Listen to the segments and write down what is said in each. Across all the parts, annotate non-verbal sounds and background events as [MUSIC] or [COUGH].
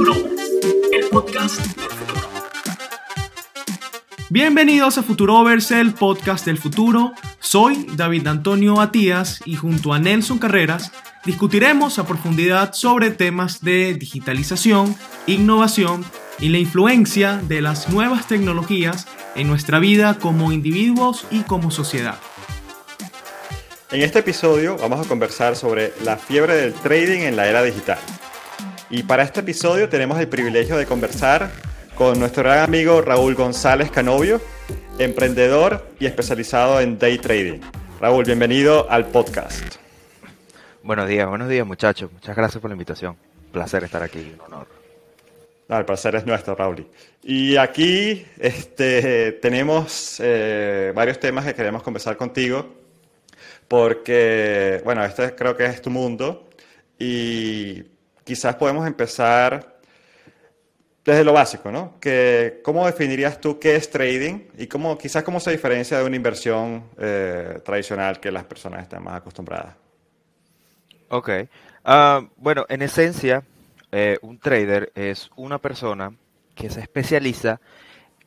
Futuro, el podcast del futuro. Bienvenidos a Futurovers, el podcast del futuro. Soy David Antonio Matías y junto a Nelson Carreras discutiremos a profundidad sobre temas de digitalización, innovación y la influencia de las nuevas tecnologías en nuestra vida como individuos y como sociedad. En este episodio vamos a conversar sobre la fiebre del trading en la era digital. Y para este episodio tenemos el privilegio de conversar con nuestro gran amigo Raúl González Canovio, emprendedor y especializado en day trading. Raúl, bienvenido al podcast. Buenos días, buenos días muchachos. Muchas gracias por la invitación. Un placer estar aquí, un honor. el placer es nuestro, Raúl. Y aquí este, tenemos eh, varios temas que queremos conversar contigo, porque, bueno, este creo que es tu mundo y quizás podemos empezar desde lo básico, ¿no? ¿Cómo definirías tú qué es trading y cómo, quizás cómo se diferencia de una inversión eh, tradicional que las personas están más acostumbradas? Ok. Ah, bueno, en esencia, eh, un trader es una persona que se especializa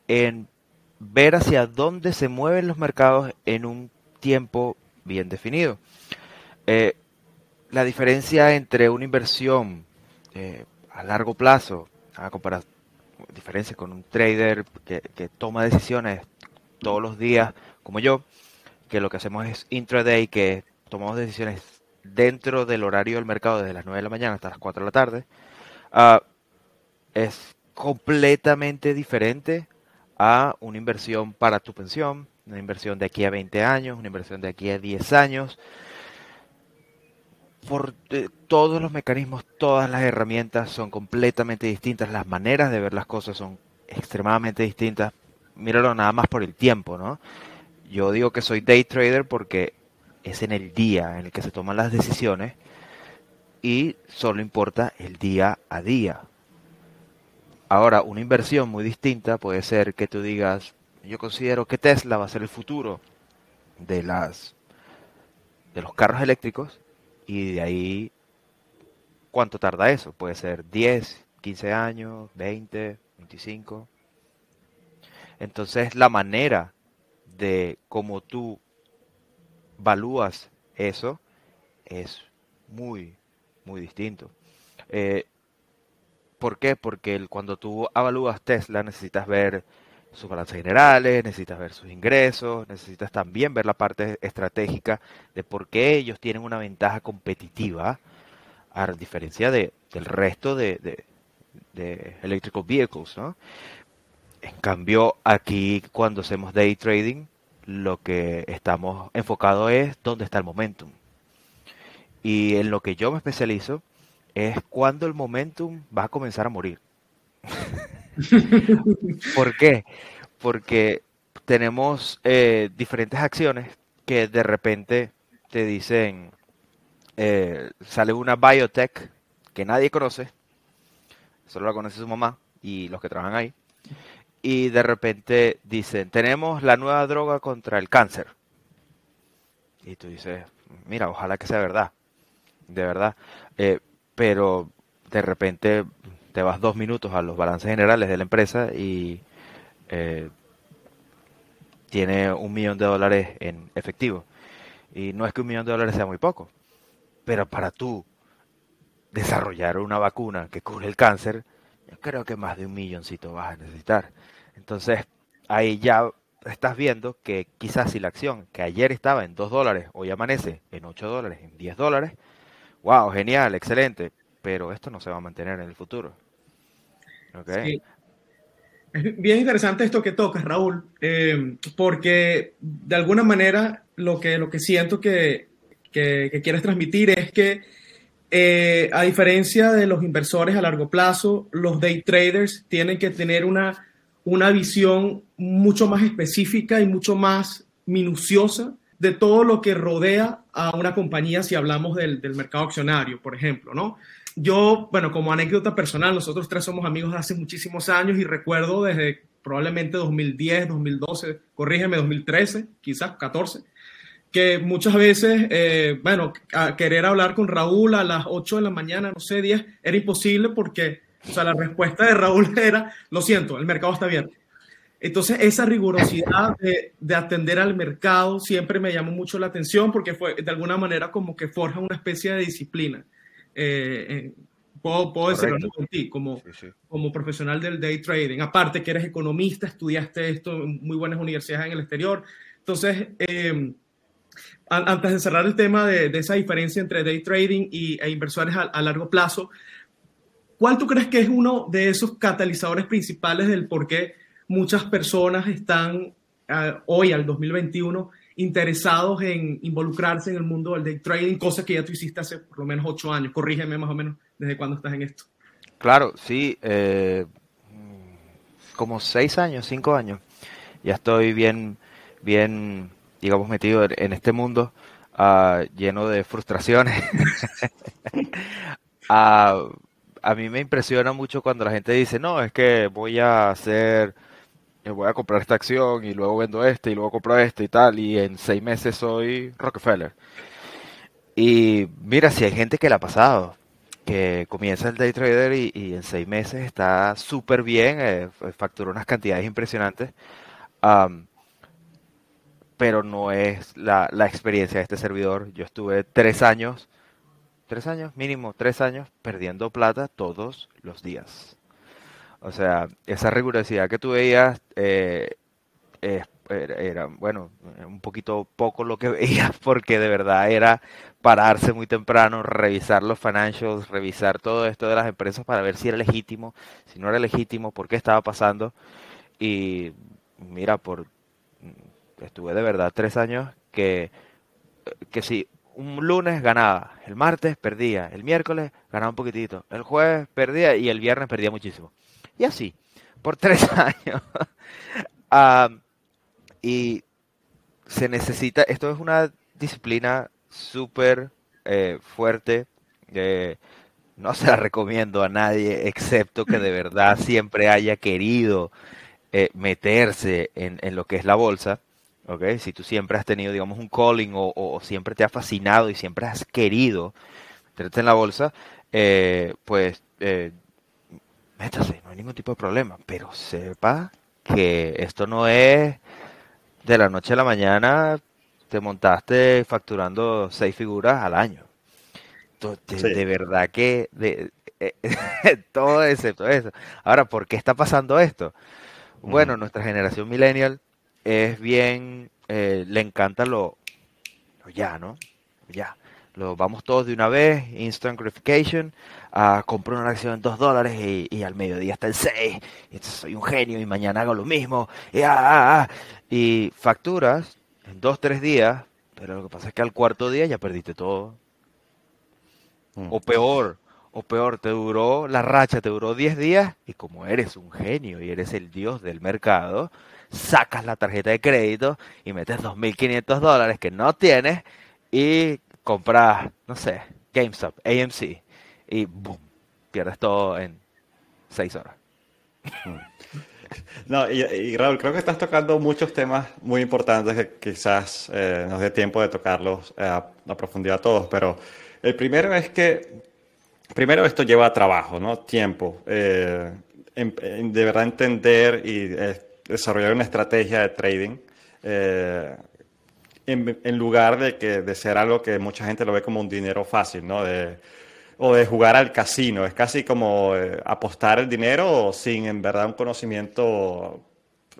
en ver hacia dónde se mueven los mercados en un tiempo bien definido. Eh, la diferencia entre una inversión eh, a largo plazo, a comparar diferencia con un trader que, toma decisiones todos los días, como yo, que lo que hacemos es intraday, que tomamos decisiones dentro del horario del mercado desde las 9 de la mañana hasta las 4 de la tarde, ah, es completamente diferente a una inversión para tu pensión, una inversión de aquí a 20 años, una inversión de aquí a 10 años, por eh, todos los mecanismos, todas las herramientas son completamente distintas, las maneras de ver las cosas son extremadamente distintas. Míralo nada más por el tiempo, ¿no? Yo digo que soy day trader porque es en el día en el que se toman las decisiones y solo importa el día a día. Ahora, una inversión muy distinta puede ser que tú digas, yo considero que Tesla va a ser el futuro de las de los carros eléctricos y de ahí, ¿cuánto tarda eso? Puede ser 10, 15 años, 20, 25. Entonces, la manera de cómo tú valúas eso es muy, muy distinto. Eh, ¿Por qué? Porque cuando tú evalúas Tesla necesitas ver sus balances generales, necesitas ver sus ingresos, necesitas también ver la parte estratégica de por qué ellos tienen una ventaja competitiva a diferencia de, del resto de, de, de electrical vehicles, ¿no? En cambio, aquí cuando hacemos day trading, lo que estamos enfocados es dónde está el momentum. Y en lo que yo me especializo es cuando el momentum va a comenzar a morir. [LAUGHS] [LAUGHS] ¿Por qué? Porque tenemos eh, diferentes acciones que de repente te dicen, eh, sale una biotech que nadie conoce, solo la conoce su mamá y los que trabajan ahí, y de repente dicen, tenemos la nueva droga contra el cáncer. Y tú dices, mira, ojalá que sea verdad, de verdad. Eh, pero de repente te vas dos minutos a los balances generales de la empresa y eh, tiene un millón de dólares en efectivo. Y no es que un millón de dólares sea muy poco, pero para tú desarrollar una vacuna que cubre el cáncer, yo creo que más de un milloncito vas a necesitar. Entonces, ahí ya estás viendo que quizás si la acción que ayer estaba en 2 dólares, hoy amanece en 8 dólares, en 10 dólares, wow, genial, excelente, pero esto no se va a mantener en el futuro. Es [LAUGHS] bien interesante esto que tocas, Raúl, eh, porque de alguna manera lo que, lo que siento que, que, quieres transmitir es que eh, a diferencia de los inversores a largo plazo, los day traders tienen que tener una, una visión mucho más específica y mucho más minuciosa de todo lo que rodea a una compañía si hablamos del, del mercado accionario, por ejemplo, ¿no? Yo, bueno, como anécdota personal, nosotros tres somos amigos de hace muchísimos años y recuerdo desde probablemente 2010, 2012, corrígeme, 2013, quizás 14, que muchas veces, eh, bueno, querer hablar con Raúl a las 8 de la mañana, no sé, 10, era imposible porque O sea, la respuesta de Raúl [LAUGHS] era, lo siento, el mercado está abierto. Entonces, esa rigurosidad de, de, atender al mercado siempre me llamó mucho la atención porque fue de alguna manera como que forja una especie de disciplina. Eh, puedo, puedo decirlo en ti, como, sí, sí. como profesional del day trading. Aparte que eres economista, estudiaste esto en muy buenas universidades en el exterior. Entonces, eh, antes de cerrar el tema de, de, esa diferencia entre day trading y, e inversores a, a largo plazo, ¿cuál tú crees que es uno de esos catalizadores principales del por qué muchas personas están uh, hoy, al 2021, interesados en involucrarse en el mundo del day trading, cosa que ya tú hiciste hace por lo menos ocho años. Corrígeme más o menos desde cuándo estás en esto. Claro, sí, eh, como seis años, cinco años. Ya estoy bien, bien, digamos, metido en, este mundo uh, lleno de frustraciones. uh, [LAUGHS] a mí me impresiona mucho cuando la gente dice, no, es que voy a hacer voy a comprar esta acción y luego vendo este y luego compro este y tal, y en seis meses soy Rockefeller. Y mira, si hay gente que la ha pasado, que comienza el day trader y, y en seis meses está súper bien, eh, factura unas cantidades impresionantes, um, pero no es la, la experiencia de este servidor. Yo estuve tres años, tres años, mínimo tres años, perdiendo plata todos los días. O sea, esa rigurosidad que tú veías eh, era, bueno, un poquito poco lo que [LAUGHS] veías porque de verdad era pararse muy temprano, revisar los financials, revisar todo esto de las empresas para ver si era legítimo, si no era legítimo, por qué estaba pasando. Y mira, por estuve de verdad tres años que, que si un lunes ganaba, el martes perdía, el miércoles ganaba un poquitito, el jueves perdía y el viernes perdía muchísimo. Y así, por [LAUGHS] tres años. um, y se necesita, esto es una disciplina súper eh, fuerte. Eh, no se la recomiendo a nadie, excepto que de verdad siempre haya querido eh, meterse en, en, lo que es la bolsa. ¿okay? Si tú siempre has tenido, digamos, un calling o, siempre te ha fascinado y siempre has querido meterte en la bolsa, eh, pues eh, métase, no hay ningún tipo de problema, pero sepa que esto no es de la noche a la mañana te montaste facturando seis figuras al año. De, sí. de verdad que de, eh, [LAUGHS] todo excepto eso. Ahora, ¿por qué está pasando esto? Bueno, nuestra generación millennial es bien, eh, le encanta lo, lo ya, ¿no? Ya. Lo vamos todos de una vez, instant gratification, uh, compro una acción en 2 dólares y, y, al mediodía está el 6, y entonces soy un genio y mañana hago lo mismo, y, ah, ah, ah. y facturas en 2, 3 días, pero lo que pasa es que al cuarto día ya perdiste todo. Mm. O peor, o peor, te duró la racha, te duró 10 días y como eres un genio y eres el dios del mercado, sacas la tarjeta de crédito y metes 2.500 dólares que no tienes y compras, no sé, GameStop, AMC, y boom, pierdes todo en seis horas. No, y, y, Raúl, creo que estás tocando muchos temas muy importantes que quizás eh, nos dé tiempo de tocarlos eh, a, a, profundidad todos, pero el primero es que, primero esto lleva trabajo, ¿no? Tiempo. Eh, en, en de verdad entender y eh, desarrollar una estrategia de trading. En, en, lugar de, que, de ser algo que mucha gente lo ve como un dinero fácil, ¿no? De, o de jugar al casino. Es casi como eh, apostar el dinero sin en verdad un conocimiento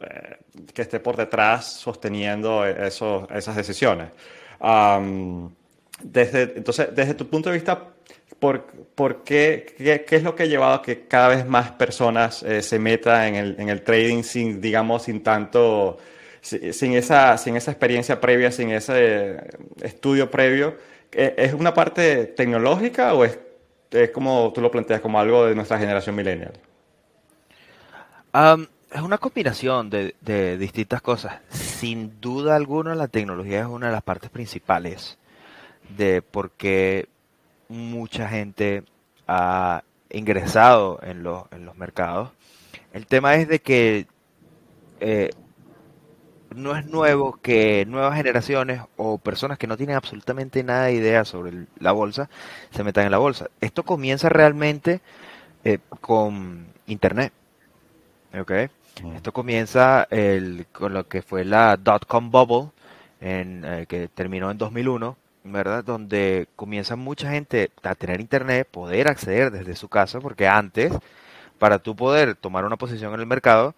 eh, que esté por detrás sosteniendo esos, esas decisiones. Desde, entonces, desde tu punto de vista, ¿por, por qué, qué, qué, es lo que ha llevado a que cada vez más personas eh, se metan en el, en el trading sin, digamos, sin tanto sin esa, sin esa experiencia previa, sin ese estudio previo, ¿es una parte tecnológica o es, es como tú lo planteas, como algo de nuestra generación millennial? Um, es una combinación de, de, distintas cosas. Sin duda alguna, la tecnología es una de las partes principales de por qué mucha gente ha ingresado en, los, en los mercados. El tema es de que eh, no es nuevo que nuevas generaciones o personas que no tienen absolutamente nada de idea sobre la bolsa se metan en la bolsa. Esto comienza realmente eh, con Internet. ¿ok? Esto comienza el, con lo que fue la dot-com bubble, en, eh, que terminó en 2001, ¿verdad? Donde comienza mucha gente a tener internet, poder acceder desde su casa, porque antes, para tú poder tomar una posición en el mercado,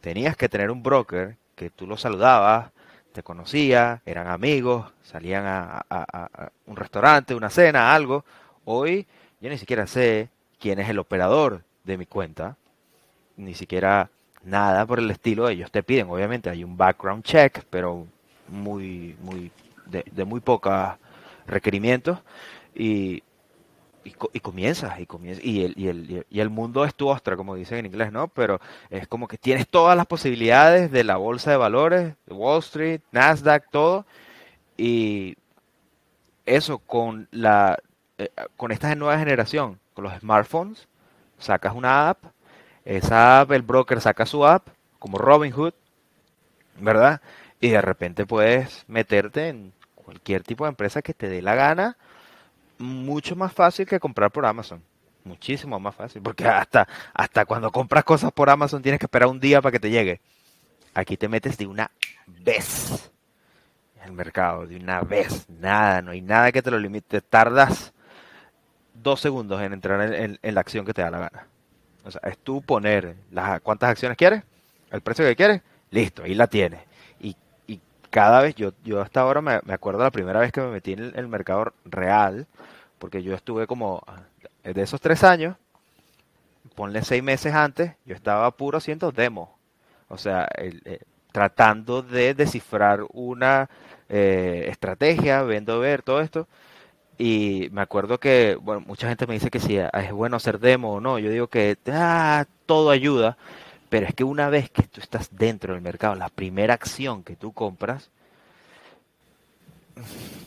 tenías que tener un broker que tú lo saludabas, te conocía, eran amigos, salían a, a un restaurante, una cena, algo. Hoy yo ni siquiera sé quién es el operador de mi cuenta, ni siquiera nada por el estilo. Ellos te piden, obviamente, hay un background check, pero muy, muy, de, de muy pocos requerimientos. Y, y, comienzas, y comienzas, y el, y, el, y el mundo es tu ostra, como dicen en inglés, ¿no? Pero es como que tienes todas las posibilidades de la bolsa de valores, de Wall Street, Nasdaq, todo. Y eso con la eh, con esta nueva generación, con los smartphones, sacas una app, esa app, el broker saca su app, como Robinhood, ¿verdad? Y de repente puedes meterte en cualquier tipo de empresa que te dé la gana, mucho más fácil que comprar por Amazon. Muchísimo más fácil, porque hasta, hasta cuando compras cosas por Amazon tienes que esperar un día para que te llegue. Aquí te metes de una vez en el mercado, de una vez. Nada, no hay nada que te lo limite. Tardas dos segundos en entrar en, la acción que te da la gana. O sea, es tú poner las, cuántas acciones quieres, el precio que quieres, listo, ahí la tienes. Cada vez, yo, yo hasta ahora me, acuerdo la primera vez que me metí en el, mercado real, porque yo estuve como, de esos tres años, ponle seis meses antes, yo estaba puro haciendo demos. O sea, el, eh, tratando de descifrar una eh, estrategia, viendo ver todo esto. Y me acuerdo que, bueno, mucha gente me dice que si es bueno hacer demo o no. Yo digo que ah, todo ayuda, pero es que una vez que tú estás dentro del mercado, la primera acción que tú compras,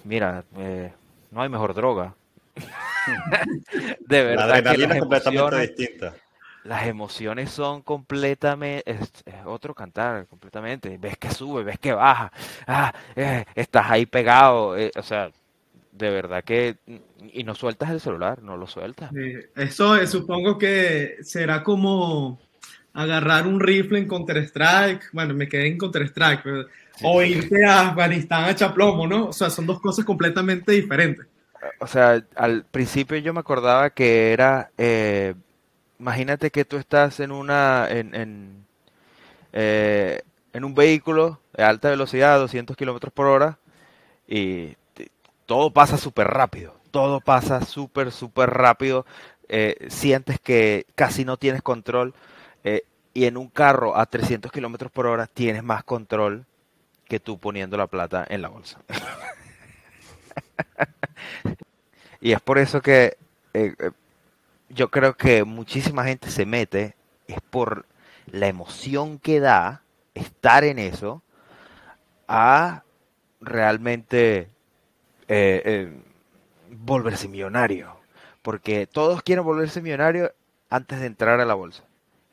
mira, eh, no hay mejor droga. [LAUGHS] de verdad. La adrenalina es completamente distinta. Las emociones son completamente, es, es, otro cantar, completamente. Ves que sube, ves que baja, ah, eh, estás ahí pegado, eh, o sea, de verdad que y no sueltas el celular, no lo sueltas. Eso es, supongo que será como agarrar un rifle en Counter Strike, bueno, me quedé en Counter Strike, pero, sí. o irte a Afganistán a Chaplomo, ¿no? O sea, son dos cosas completamente diferentes. O sea, al principio yo me acordaba que era, eh, imagínate que tú estás en una, en, en, eh, en un vehículo de alta velocidad, 200 kilómetros por hora, y todo pasa súper rápido, todo pasa súper, súper rápido, eh, sientes que casi no tienes control eh, y en un carro a 300 kilómetros por hora tienes más control que tú poniendo la plata en la bolsa. [LAUGHS] y es por eso que eh, yo creo que muchísima gente se mete, es por la emoción que da estar en eso a realmente eh, eh, volverse millonario. Porque todos quieren volverse millonario antes de entrar a la bolsa.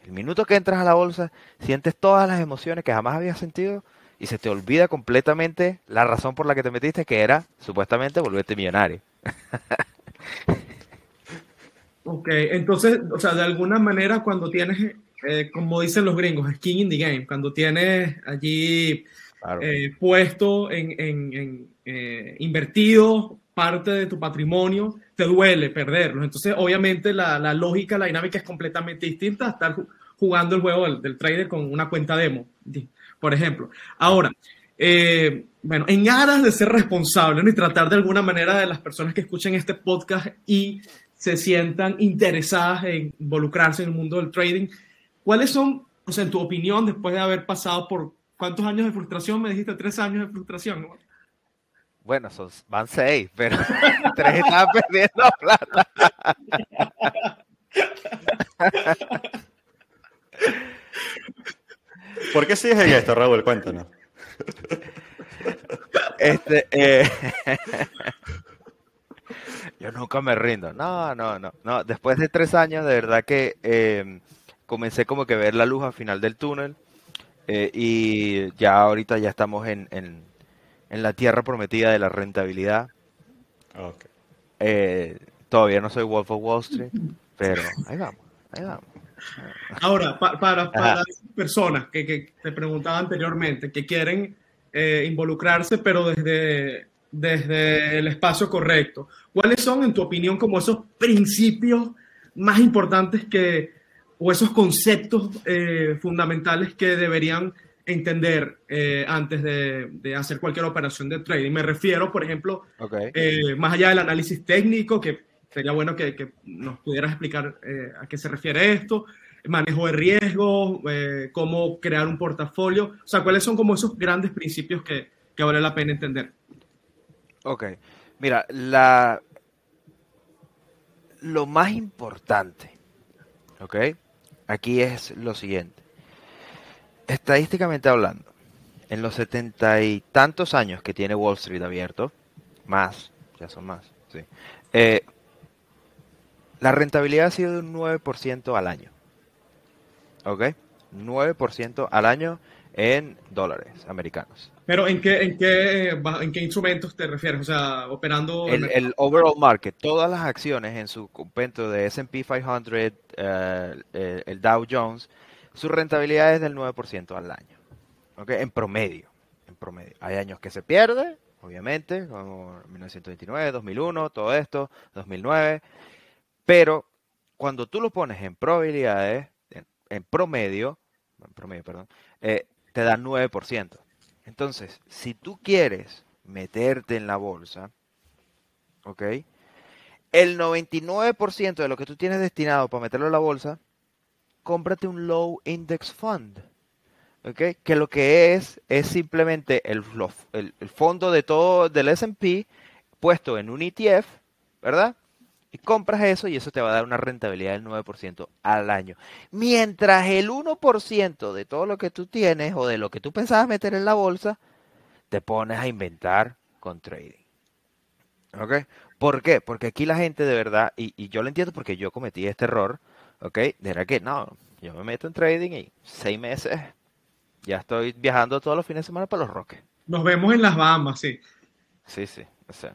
El minuto que entras a la bolsa, sientes todas las emociones que jamás habías sentido y se te olvida completamente la razón por la que te metiste, que era supuestamente volverte millonario. [LAUGHS] ok, entonces, o sea, de alguna manera cuando tienes, eh, como dicen los gringos, skin in the game, cuando tienes allí claro. eh, puesto en, en, en eh, invertido parte de tu patrimonio, te duele perderlo. Entonces, obviamente, la, la, lógica, la dinámica es completamente distinta a estar jugando el juego del, trader con una cuenta demo, por ejemplo. Ahora, eh, bueno, en aras de ser responsable y tratar de alguna manera de las personas que escuchen este podcast y se sientan interesadas en involucrarse en el mundo del trading, ¿cuáles son, o en tu opinión, después de haber pasado por cuántos años de frustración? Me dijiste tres años de frustración. Bueno, son, van seis, pero [LAUGHS] tres están perdiendo plata. [LAUGHS] ¿Por qué sigues en esto, Raúl? Cuéntanos. Este, eh, [LAUGHS] yo nunca me rindo. No, no, no, no. Después de tres años, de verdad que eh, comencé como que ver la luz al final del túnel. Eh, y ya ahorita ya estamos en, en en la tierra prometida de la rentabilidad. Okay. Eh, todavía no soy Wolf of Wall Street, pero ahí vamos. Ahí vamos. Ahora, pa- para, para las personas que, que te preguntaba anteriormente, que quieren eh, involucrarse, pero desde, desde el espacio correcto, ¿cuáles son, en tu opinión, como esos principios más importantes que, o esos conceptos eh, fundamentales que deberían entender eh, antes de, de hacer cualquier operación de trading? Me refiero, por ejemplo, eh, más allá del análisis técnico, que sería bueno que, que nos pudieras explicar eh, a qué se refiere esto, manejo de riesgos, cómo crear un portafolio, o sea, cuáles son como esos grandes principios que, que vale la pena entender. Ok. Mira, la... lo más importante, ¿ok? Aquí es lo siguiente. Estadísticamente hablando, en los setenta y tantos años que tiene Wall Street abierto, más, ya son más, sí, eh, la rentabilidad ha sido de un 9% al año. ¿Ok? 9% al año en dólares americanos. Pero ¿en qué, en qué, en qué instrumentos te refieres? O sea, operando... El, el overall market, todas las acciones en su compendio de S&P 500, eh, eh, el Dow Jones, su rentabilidad es del 9% al año. ¿ok? En promedio, en promedio. Hay años que se pierde, obviamente, como 1929, 2001, todo esto, 2009, pero cuando tú lo pones en probabilidades, en, en promedio, en promedio, perdón, eh, te da 9%. Entonces, si tú quieres meterte en la bolsa, ¿ok? El 99% de lo que tú tienes destinado para meterlo en la bolsa, cómprate un low index fund. ¿ok? Que lo que es es simplemente el, el fondo de todo del S&P puesto en un ETF, ¿verdad? Y compras eso y eso te va a dar una rentabilidad del 9% al año. Mientras el 1% de todo lo que tú tienes o de lo que tú pensabas meter en la bolsa, te pones a inventar con trading. ¿Ok? ¿Por qué? Porque aquí la gente de verdad, y, y yo lo entiendo porque yo cometí este error, ¿ok? Era que no, yo me meto en trading y seis meses ya estoy viajando todos los fines de semana para los Roques. Nos vemos en las Bahamas, sí. Sí, sí, o sea,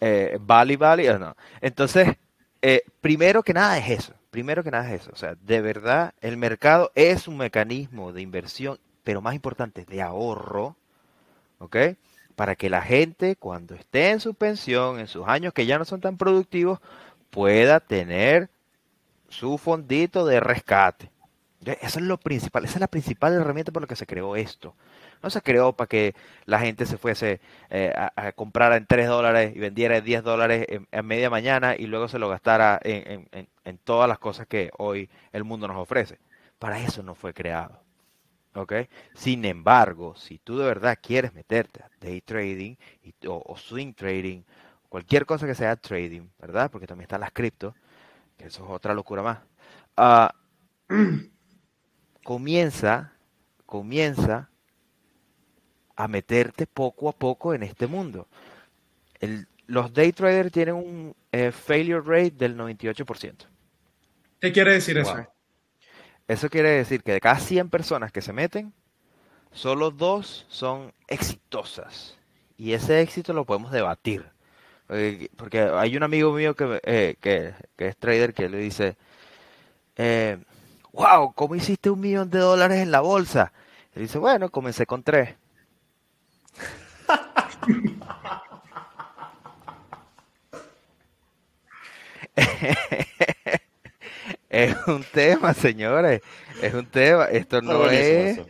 eh, Bali, Bali, o no. Entonces, eh, primero que nada es eso, primero que nada es eso, o sea, de verdad el mercado es un mecanismo de inversión, pero más importante, de ahorro, ¿ok? Para que la gente cuando esté en su pensión, en sus años que ya no son tan productivos, pueda tener su fondito de rescate. Eso es lo principal, esa es la principal herramienta por la que se creó esto. No se creó para que la gente se fuese eh, a, a comprar en 3 dólares y vendiera en 10 dólares en, media mañana y luego se lo gastara en, en- en- todas las cosas que hoy el mundo nos ofrece. Para eso no fue creado. ¿ok? Sin embargo, si tú de verdad quieres meterte a day trading o, swing trading, cualquier cosa que sea trading, ¿verdad? Porque también están las cripto, eso es otra locura más. ah, [CLEARS THROAT] comienza, comienza a meterte poco a poco en este mundo. El- los day traders tienen un eh, failure rate del 98%. ¿Qué quiere decir eso? Eso quiere decir que de cada 100 personas que se meten, solo dos son exitosas. Y ese éxito lo podemos debatir. Eh, Porque hay un amigo mío que, eh, que, que es trader que le dice, eh, wow, ¿cómo hiciste un millón de dólares en la bolsa? Le dice, bueno, comencé con tres. [LAUGHS] Es un tema, señores. Es un tema. Esto no es, eso.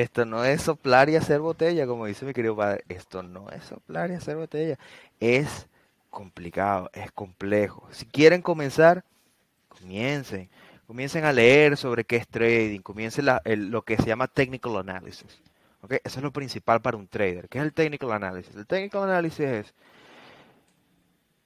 Esto no es soplar y hacer botella, como dice mi querido padre. Esto no es soplar y hacer botella. Es complicado, es complejo. Si quieren comenzar, comiencen. Comiencen a leer sobre qué es trading. Comiencen lo que se llama technical analysis. Eso es lo principal para un trader. ¿Qué es el technical analysis? El technical analysis es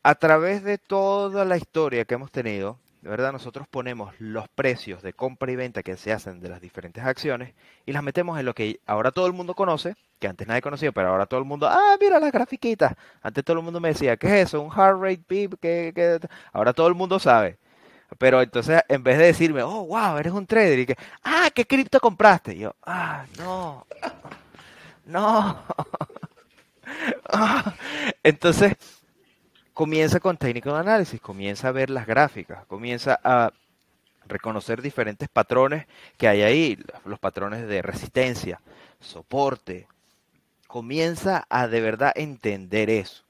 a través de toda la historia que hemos tenido, verdad, nosotros ponemos los precios de compra y venta que se hacen de las diferentes acciones y las metemos en lo que ahora todo el mundo conoce, que antes nadie conocía, pero ahora todo el mundo, ah, mira las grafiquitas. Antes todo el mundo me decía, ¿qué es eso? Un heart rate pip, ¿qué, qué? Ahora todo el mundo sabe. Pero entonces, en vez de decirme, oh, wow, eres un trader, y que, ah, ¿qué cripto compraste? Y yo, ah, no, no. [LAUGHS] Ah. Entonces, comienza con technical analysis, comienza a ver las gráficas, comienza a reconocer diferentes patrones que hay ahí, los patrones de resistencia, soporte. Comienza a de verdad entender eso,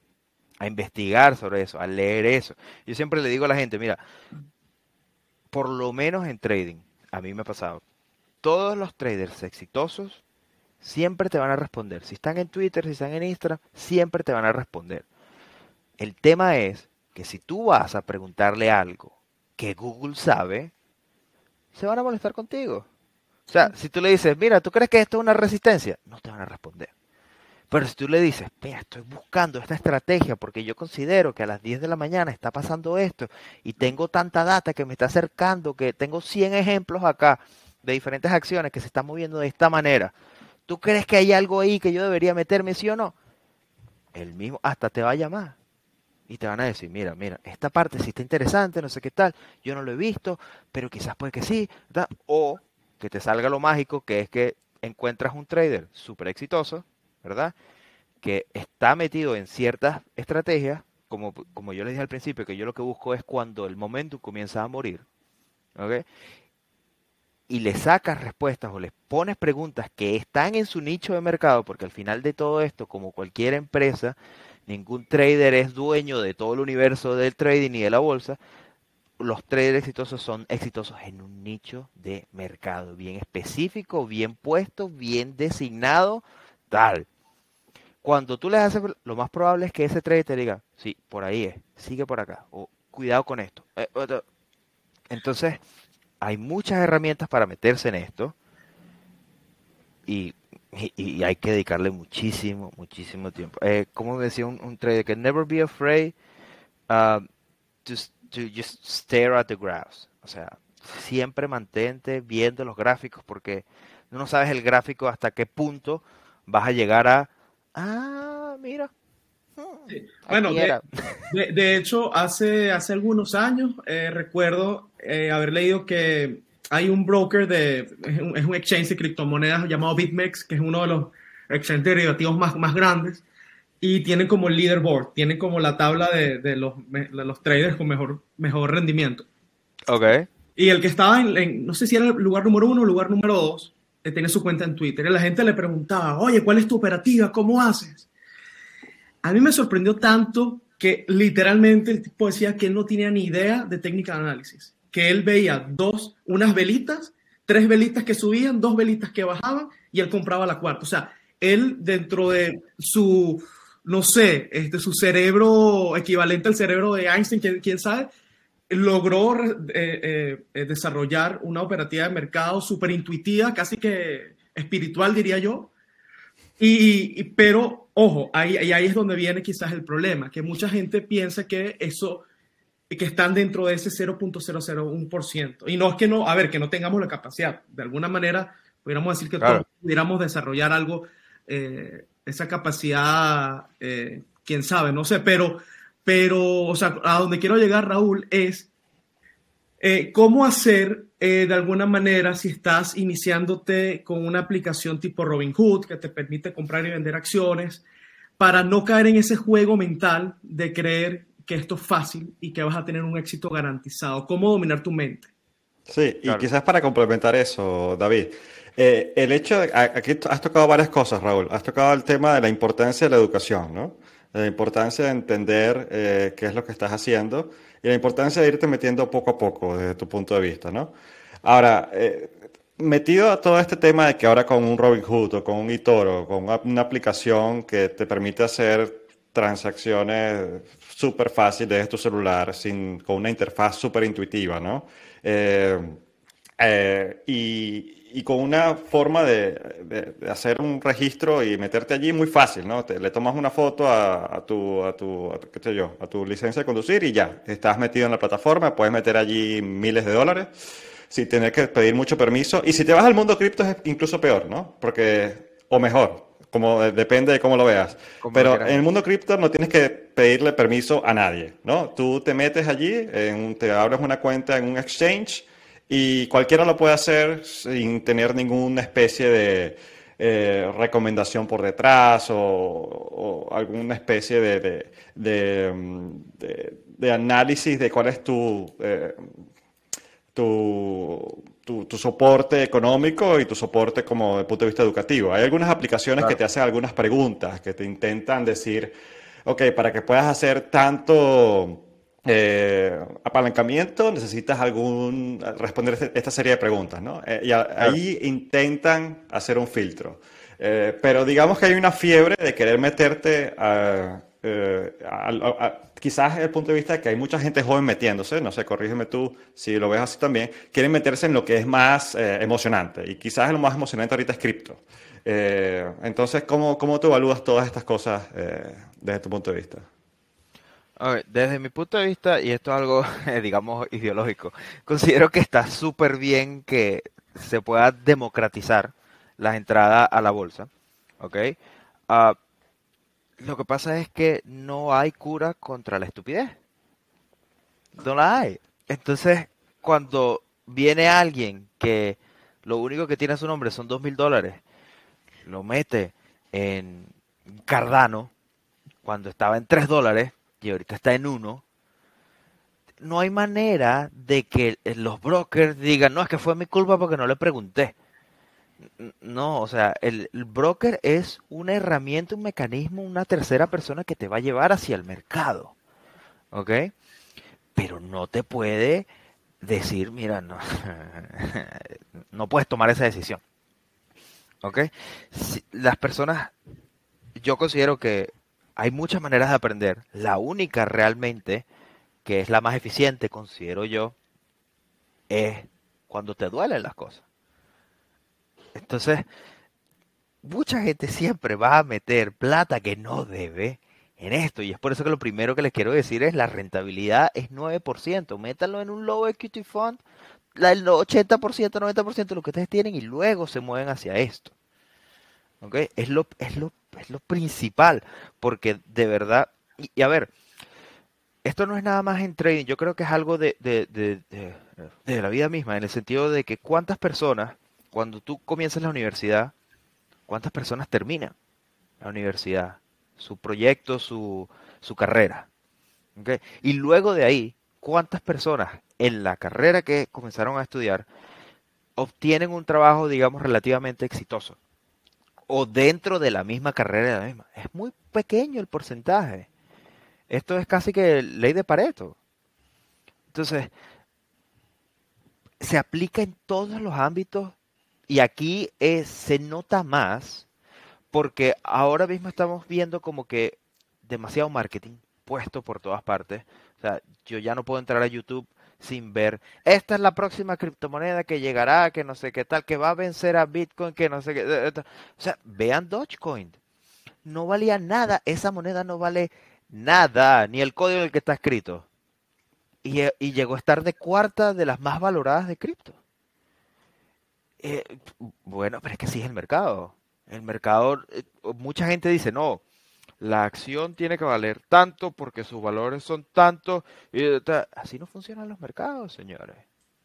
a investigar sobre eso, a leer eso. Yo siempre le digo a la gente, mira, por lo menos en trading, a mí me ha pasado, todos los traders exitosos siempre te van a responder. Si están en Twitter, si están en Instagram, siempre te van a responder. El tema es que si tú vas a preguntarle algo que Google sabe, se van a molestar contigo. O sea, si tú le dices, mira, ¿tú crees que esto es una resistencia? No te van a responder. Pero si tú le dices, mira, estoy buscando esta estrategia porque yo considero que a las 10 de la mañana está pasando esto y tengo tanta data que me está acercando que tengo 100 ejemplos acá de diferentes acciones que se están moviendo de esta manera. ¿Tú crees que hay algo ahí que yo debería meterme, sí o no? El mismo hasta te va a llamar y te van a decir, mira, mira, esta parte sí está interesante, no sé qué tal, yo no lo he visto, pero quizás puede que sí, ¿verdad? O que te salga lo mágico, que es que encuentras un trader súper exitoso, ¿verdad? Que está metido en ciertas estrategias, como, como yo les dije al principio, que yo lo que busco es cuando el momento comienza a morir, ¿ok? Y le sacas respuestas o les pones preguntas que están en su nicho de mercado, porque al final de todo esto, como cualquier empresa, ningún trader es dueño de todo el universo del trading y de la bolsa. Los traders exitosos son exitosos en un nicho de mercado bien específico, bien puesto, bien designado, tal. Cuando tú les haces, lo más probable es que ese trader te diga, sí, por ahí es, sigue por acá, o cuidado con esto. Eh, Entonces, hay muchas herramientas para meterse en esto y y, hay que dedicarle muchísimo, muchísimo tiempo. Eh, como decía un, trader, que never be afraid uh, to, just stare at the graphs. O sea, siempre mantente viendo los gráficos porque no sabes el gráfico hasta qué punto vas a llegar a, ah, mira. Hmm, bueno, de, hecho, hace, hace algunos años eh, recuerdo eh, haber leído que hay un broker de, es un, exchange de criptomonedas llamado BitMEX, que es uno de los exchanges derivativos más, más grandes, y tienen como el leaderboard, tienen como la tabla de, de, los, los, traders con mejor, mejor rendimiento. Ok. Y el que estaba en, no sé si era el lugar número uno o lugar número dos, eh, tiene su cuenta en Twitter, y la gente le preguntaba, oye, ¿cuál es tu operativa? ¿Cómo haces? A mí me sorprendió tanto que literalmente el tipo decía que él no tenía ni idea de técnica de análisis que él veía dos, unas velitas, tres velitas que subían, dos velitas que bajaban y él compraba la cuarta. O sea, él dentro de su, no sé, este, su cerebro equivalente al cerebro de Einstein, quién, quién sabe, logró eh, eh, eh, desarrollar una operativa de mercado súper intuitiva, casi que espiritual, diría yo. Y, pero, ojo, ahí, ahí es donde viene quizás el problema, que mucha gente piensa que eso que están dentro de ese 0.001%. Y no es que no, a ver, que no tengamos la capacidad. De alguna manera, pudiéramos decir que todos pudiéramos desarrollar algo, eh, esa capacidad, eh, quién sabe, no sé, pero, pero, o sea, a donde quiero llegar, Raúl, es eh, cómo hacer de alguna manera si estás iniciándote con una aplicación tipo Robinhood que te permite comprar y vender acciones, para no caer en ese juego mental de creer que esto es fácil y que vas a tener un éxito garantizado. ¿Cómo dominar tu mente? Sí, y quizás para complementar eso, David, eh, el hecho de, aquí has tocado varias cosas, Raúl. Has tocado el tema de la importancia de la educación, ¿no? La importancia de entender eh, qué es lo que estás haciendo y la importancia de irte metiendo poco a poco desde tu punto de vista, ¿no? Ahora, eh, metido a todo este tema de que ahora con un Robinhood o con un eToro, con una aplicación que te permite hacer transacciones súper fácil desde tu celular, sin, con una interfaz súper intuitiva, ¿no? Eh, eh, y, con una forma de, hacer un registro y meterte allí muy fácil, ¿no? Te, le tomas una foto a, a tu, a tu, qué sé yo, a tu licencia de conducir y ya, estás metido en la plataforma, puedes meter allí miles de dólares sin tener que pedir mucho permiso. Y si te vas al mundo cripto es incluso peor, ¿no? Porque, o mejor, como depende de cómo lo veas. Pero en el mundo cripto no tienes que pedirle permiso a nadie, ¿no? Tú te metes allí, en, te abres una cuenta en un exchange y cualquiera lo puede hacer sin tener ninguna especie de eh, recomendación por detrás o, alguna especie de, de, análisis de cuál es tu, eh, tu, tu, soporte económico y tu soporte como desde el punto de vista educativo. Hay algunas aplicaciones que te hacen algunas preguntas, que te intentan decir, ok, para que puedas hacer tanto eh, apalancamiento, necesitas algún responder este, esta serie de preguntas, ¿no? Eh, y ahí intentan hacer un filtro. Eh, pero digamos que hay una fiebre de querer meterte a, quizás desde el punto de vista de que hay mucha gente joven metiéndose, no sé, corrígeme tú si lo ves así también, quieren meterse en lo que es más emocionante. Y quizás lo más emocionante ahorita es cripto. entonces, ¿cómo, ¿cómo tú evalúas todas estas cosas desde tu punto de vista? desde mi punto de vista, y esto es algo, [LAUGHS] digamos, ideológico, considero que está súper bien que se pueda democratizar la entrada a la bolsa. ¿Ok? Ah, lo que pasa es que no hay cura contra la estupidez. No la hay. Entonces, cuando viene alguien que lo único que tiene a su nombre son dos mil dólares, lo mete en Cardano cuando estaba en tres dólares, y ahorita está en uno, no hay manera de que los brokers digan, no, es que fue mi culpa porque no le pregunté. No, o sea, el, broker es una herramienta, un mecanismo, una tercera persona que te va a llevar hacia el mercado. ¿Ok? Pero no te puede decir, mira, no, [LAUGHS] no puedes tomar esa decisión. ¿Ok? las personas, yo considero que hay muchas maneras de aprender. La única realmente, que es la más eficiente, considero yo, es cuando te duelen las cosas. Entonces, mucha gente siempre va a meter plata que no debe en esto. Y es por eso que lo primero que les quiero decir es la rentabilidad es 9%. Métanlo en un low equity fund, el 80%, 90% de lo que ustedes tienen y luego se mueven hacia esto. ¿Okay? Es, lo, es lo es lo principal, porque de verdad, y, a ver, esto no es nada más en trading, yo creo que es algo de, de, de, la vida misma, en el sentido de que cuántas personas, cuando tú comienzas la universidad, cuántas personas terminan la universidad, su proyecto, su, su carrera. Y luego de ahí, cuántas personas en la carrera que comenzaron a estudiar obtienen un trabajo, digamos, relativamente exitoso o dentro de la misma carrera de la misma. Es muy pequeño el porcentaje. Esto es casi que ley de Pareto. Entonces, se aplica en todos los ámbitos y aquí se nota más porque ahora mismo estamos viendo como que demasiado marketing puesto por todas partes. O sea, yo ya no puedo entrar a YouTube sin ver, esta es la próxima criptomoneda que llegará, que no sé qué tal, que va a vencer a Bitcoin, que no sé qué. Eh, eh, o sea, vean Dogecoin. No valía nada, esa moneda no vale nada, ni el código en el que está escrito. Y, eh, llegó a estar de cuarta de las más valoradas de cripto. Bueno, pero es que sí es el mercado. El mercado, mucha gente dice, no, la acción tiene que valer tanto porque sus valores son tantos. Y, así no funcionan los mercados, señores.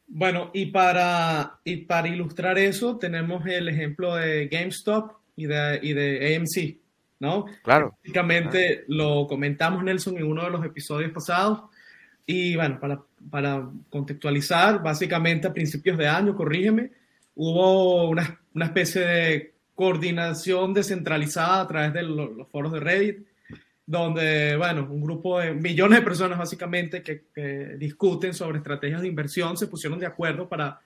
Bueno, y para, y para ilustrar eso, tenemos el ejemplo de GameStop y de, y de AMC, ¿no? Claro. Básicamente lo comentamos, Nelson, en uno de los episodios pasados. Y bueno, para, para contextualizar, básicamente a principios de año, corrígeme, hubo una, una especie de coordinación descentralizada a través de los, foros de Reddit, donde, bueno, un grupo de millones de personas básicamente que, discuten sobre estrategias de inversión se pusieron de acuerdo para,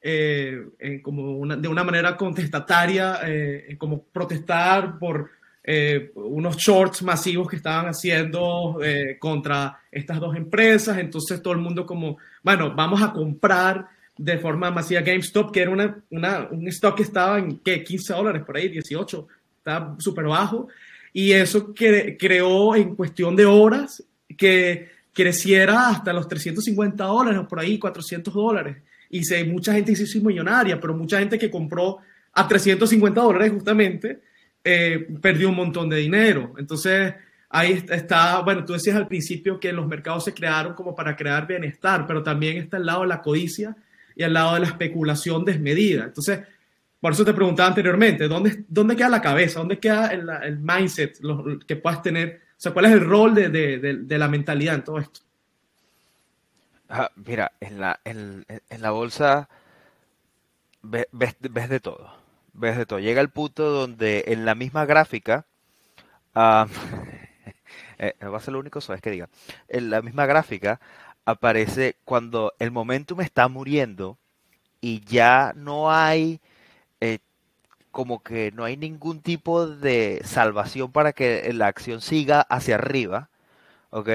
eh, como de una manera contestataria, eh, como protestar por eh, unos shorts masivos que estaban haciendo contra estas dos empresas. Entonces todo el mundo como, bueno, vamos a comprar de forma masiva GameStop, que era una, una, un stock que estaba en ¿qué? 15 dólares por ahí, 18, estaba súper bajo. Y eso creó en cuestión de horas que creciera hasta los 350 dólares por ahí 400 dólares. Y se, mucha gente se hizo millonaria, pero mucha gente que compró a 350 dólares justamente eh, perdió un montón de dinero. Entonces, ahí está, bueno, tú decías al principio que los mercados se crearon como para crear bienestar, pero también está al lado de la codicia y al lado de la especulación desmedida. Entonces, por eso te preguntaba anteriormente, ¿dónde, dónde queda la cabeza? ¿Dónde queda el, mindset que puedas tener? O sea, ¿cuál es el rol de, de, la mentalidad en todo esto? Ah, mira, en la, en, en la bolsa ves, ves, de todo. Ves de todo. Llega el punto donde en la misma gráfica, ah, [LAUGHS] eh, va a ser lo único es que diga, en la misma gráfica aparece cuando el momentum está muriendo y ya no hay eh, como que no hay ningún tipo de salvación para que la acción siga hacia arriba, ¿ok?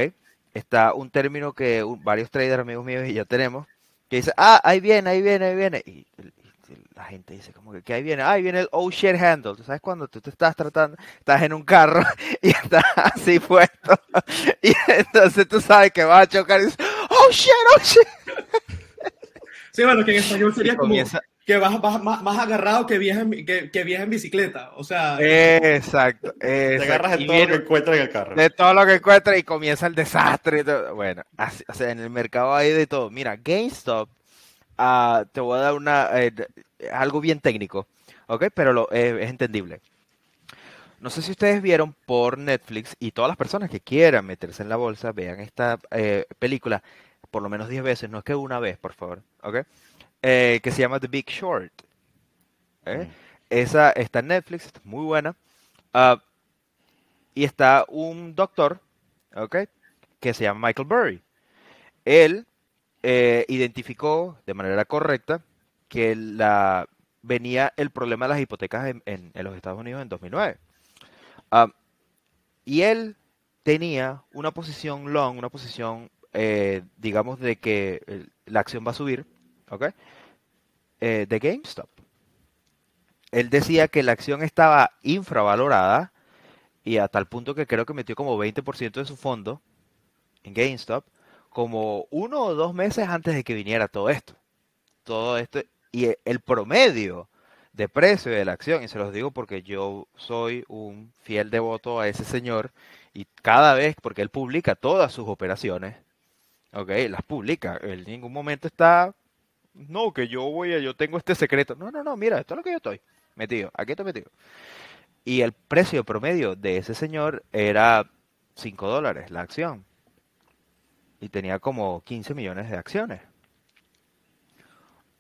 Está un término que varios traders amigos míos y yo tenemos, que dice, ah, ahí viene, ahí viene, ahí viene. Y, la gente dice como que, que ahí viene, ah, ahí viene el oh shit handle. ¿Tú sabes cuando tú te estás tratando, estás en un carro [LAUGHS] y estás así puesto [LAUGHS] y entonces tú sabes que vas a chocar y dices, oh shit, oh shit. Sí, bueno, que en español sería como que vas, vas más, más agarrado que viaja, en, que, que viaja en bicicleta. O sea, exacto, Te agarras Y en todo lo que encuentras en el carro. de todo lo que encuentra y comienza el desastre. Bueno, así- o sea, en el mercado hay de todo. Mira, GameStop, ah, te voy a dar una eh, algo bien técnico, ¿ok? Pero lo, eh, es entendible. No sé si ustedes vieron por Netflix y todas las personas que quieran meterse en la bolsa, vean esta eh, película por lo menos 10 veces, no es que una vez, por favor, ¿ok? Eh, que se llama The Big Short. ¿eh? Mm. Esa está en Netflix, está muy buena. Ah, y está un doctor, ¿ok? Que se llama Michael Burry. Él eh, identificó de manera correcta que la, venía el problema de las hipotecas en, en- en los Estados Unidos en 2009. Ah, y él tenía una posición long, una posición, eh, digamos, de que eh, la acción va a subir, ¿ok? Eh, de GameStop. Él decía que la acción estaba infravalorada y a tal punto que creo que metió como 20% de su fondo en GameStop como uno o dos meses antes de que viniera todo esto. Todo esto y e- el promedio de precio de la acción, y se los digo porque yo soy un fiel devoto a ese señor y cada vez, porque él publica todas sus operaciones, ok, las publica, en ningún momento está, no, que yo voy a, yo tengo este secreto, no, no, no, mira, esto es lo que yo estoy metido, aquí estoy metido. Y el precio promedio de ese señor era 5 dólares la acción. Y tenía como 15 millones de acciones.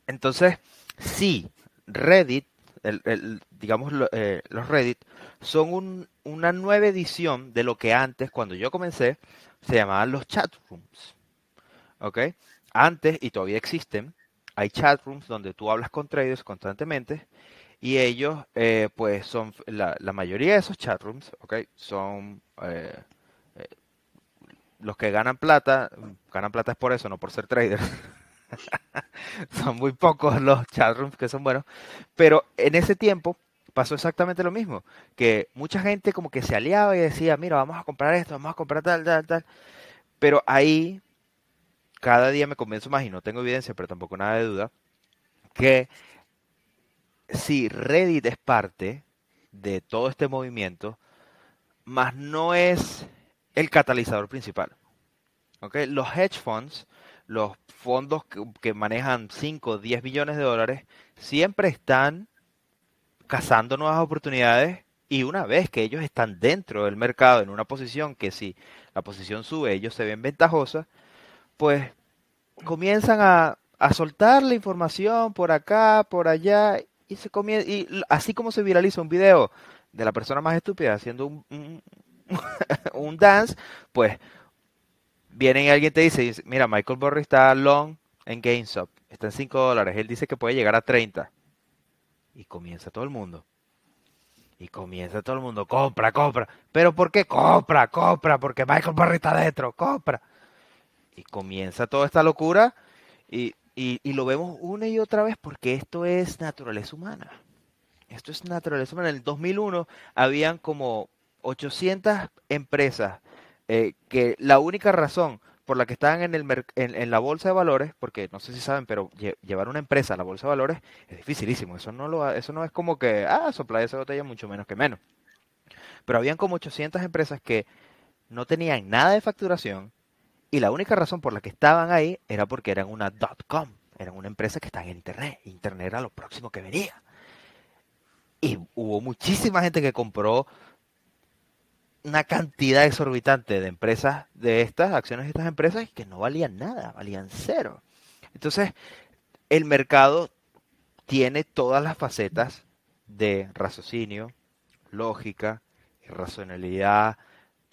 Entonces, sí, Reddit, el- el- digamos eh, los Reddit, son un- una nueva edición de lo que antes, cuando yo comencé, se llamaban los chat rooms. ¿Ok? Antes, y todavía existen, hay chat rooms donde tú hablas con traders constantemente y ellos, eh, pues, son, la, mayoría de esos chat rooms, ¿ok? Son eh, eh, los que ganan plata, ganan plata es por eso, no por ser traders. [LAUGHS] Son muy pocos los chat rooms que son buenos. Pero en ese tiempo pasó exactamente lo mismo. Que mucha gente como que se aliaba y decía, mira, vamos a comprar esto, vamos a comprar tal, tal, tal. Pero ahí cada día me convenzo más, y no tengo evidencia, pero tampoco nada de duda, que si Reddit es parte de todo este movimiento, más no es el catalizador principal. ¿ok? Los hedge funds, los fondos que, manejan 5 o 10 billones de dólares, siempre están cazando nuevas oportunidades y una vez que ellos están dentro del mercado en una posición que si la posición sube ellos se ven ventajosa, pues comienzan a, a soltar la información por acá, por allá y se comien- y así como se viraliza un video de la persona más estúpida haciendo un, un, [LAUGHS] dance, pues viene y alguien te dice, mira, Michael Burry está long en GameStop, está en 5 dólares, él dice que puede llegar a 30. Y comienza todo el mundo. Y comienza todo el mundo, compra, compra. ¿Pero por qué? Compra, compra, porque Michael Burry está dentro, compra. Y comienza toda esta locura y, y, y lo vemos una y otra vez porque esto es naturaleza humana. Esto es naturaleza humana. En el 2001 habían como 800 empresas eh, que la única razón por la que estaban en, el en, en la bolsa de valores, porque no sé si saben, pero lle- llevar una empresa a la bolsa de valores es dificilísimo. Eso no, lo, eso no es como que, ah, soplar esa botella mucho menos que menos. Pero habían como 800 empresas que no tenían nada de facturación y la única razón por la que estaban ahí era porque eran una com, eran una empresa que estaba en internet. Internet era lo próximo que venía. Y hubo muchísima gente que compró una cantidad exorbitante de empresas, de estas acciones de estas empresas que no valían nada, valían cero. Entonces, el mercado tiene todas las facetas de raciocinio, lógica, racionalidad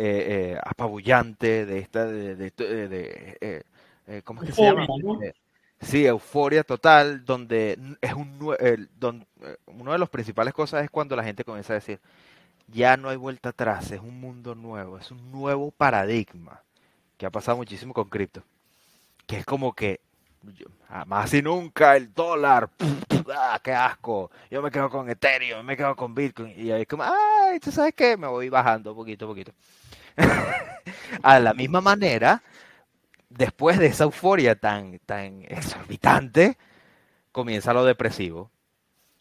eh, eh, apabullante de esta, de, de, eh, ¿cómo es que se llama? Sí, euforia total, donde es un, don, uno de los principales cosas es cuando la gente comienza a decir, ya no hay vuelta atrás, es un mundo nuevo, es un nuevo paradigma, que ha pasado muchísimo con cripto, que es como que más y nunca el dólar, ¡ah, qué asco! Yo me quedo con Ethereum, me quedo con Bitcoin, y ahí como, ¡ay! ¿Tú sabes qué? Me voy bajando poquito a poquito. [LAUGHS] a la misma manera, después de esa euforia tan, tan exorbitante, comienza lo depresivo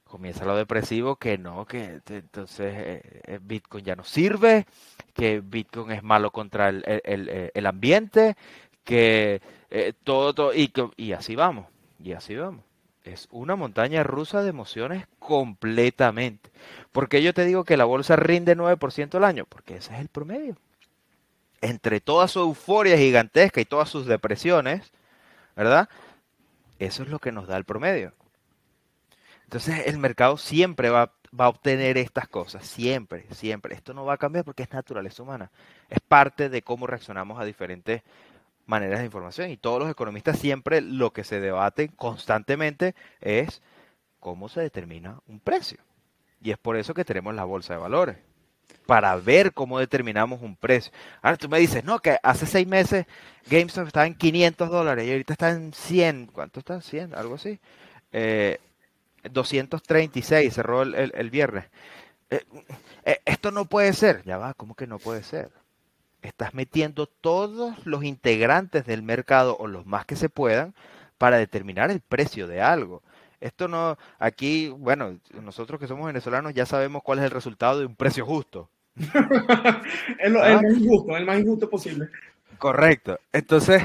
comienza lo depresivo, que no, que entonces eh, eh, Bitcoin ya no sirve, que Bitcoin es malo contra el, el, el ambiente, que eh, todo, todo y, y así vamos, y así vamos. Es una montaña rusa de emociones completamente. porque yo te digo que la bolsa rinde 9% al año? Porque ese es el promedio. Entre toda su euforia gigantesca y todas sus depresiones, ¿verdad? Eso es lo que nos da el promedio. Entonces el mercado siempre va, a obtener estas cosas, siempre, siempre. Esto no va a cambiar porque es naturaleza humana. Es parte de cómo reaccionamos a diferentes maneras de información. Y todos los economistas siempre lo que se debaten constantemente es cómo se determina un precio. Y es por eso que tenemos la bolsa de valores, para ver cómo determinamos un precio. Ahora tú me dices, no, que hace seis meses GameStop estaba en 500 dólares y ahorita está en 100. ¿Cuánto está? 100, algo así. Eh, 236, cerró el, el, viernes. Eh, eh, esto no puede ser. Ya va, ¿cómo que no puede ser? Estás metiendo todos los integrantes del mercado o los más que se puedan para determinar el precio de algo. Esto no, aquí, bueno, nosotros que somos venezolanos ya sabemos cuál es el resultado de un precio justo. [LAUGHS] el, el ¿Ah? más injusto, el más injusto posible. Correcto. Entonces,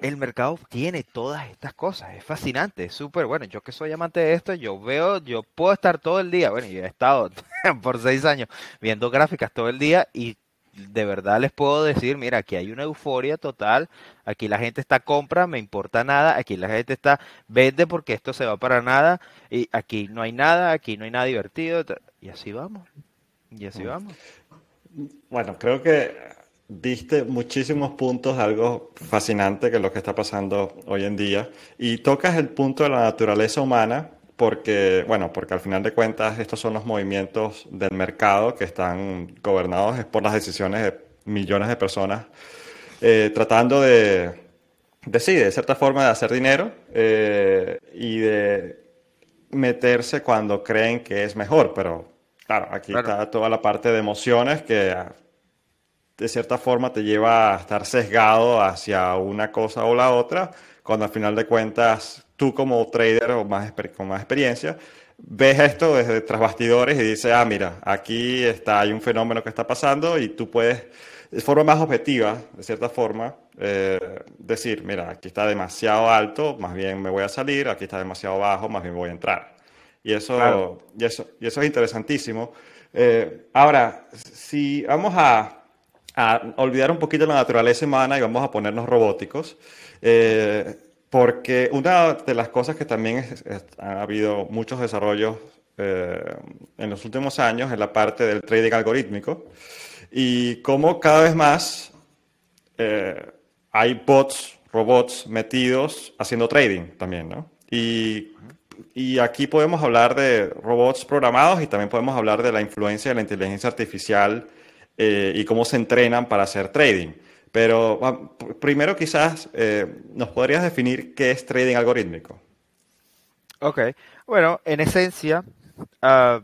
el mercado tiene todas estas cosas. Es fascinante, es súper bueno. Yo que soy amante de esto, yo veo, yo puedo estar todo el día, bueno, yo he estado [LAUGHS] por seis años viendo gráficas todo el día y de verdad les puedo decir, mira, aquí hay una euforia total, aquí la gente está compra, me importa nada, aquí la gente está vende porque esto se va para nada y aquí no hay nada, aquí no hay nada divertido y así vamos. Y así vamos. Bueno, creo que Viste muchísimos puntos, algo fascinante que es lo que está pasando hoy en día. Y tocas el punto de la naturaleza humana, porque, bueno, porque al final de cuentas estos son los movimientos del mercado que están gobernados por las decisiones de millones de personas eh, tratando de, de, sí, de cierta forma de hacer dinero eh, y de meterse cuando creen que es mejor. Pero, claro, aquí está toda la parte de emociones que de cierta forma te lleva a estar sesgado hacia una cosa o la otra, cuando al final de cuentas tú como trader o más, con más experiencia, ves esto desde tras bastidores y dices, ah, mira, aquí está, hay un fenómeno que está pasando y tú puedes, de forma más objetiva, de cierta forma, eh, decir, mira, aquí está demasiado alto, más bien me voy a salir, aquí está demasiado bajo, más bien voy a entrar. Y eso, y eso, y eso es interesantísimo. Eh, ahora, si vamos a a olvidar un poquito la naturaleza humana y vamos a ponernos robóticos. Eh, porque una de las cosas que también ha habido muchos desarrollos eh, en los últimos años es la parte del trading algorítmico y cómo cada vez más eh, hay bots, robots metidos haciendo trading también, ¿no? Y, y aquí podemos hablar de robots programados y también podemos hablar de la influencia de la inteligencia artificial eh, y cómo se entrenan para hacer trading. Pero primero quizás eh, nos podrías definir qué es trading algorítmico. Ok, bueno, en esencia, uh,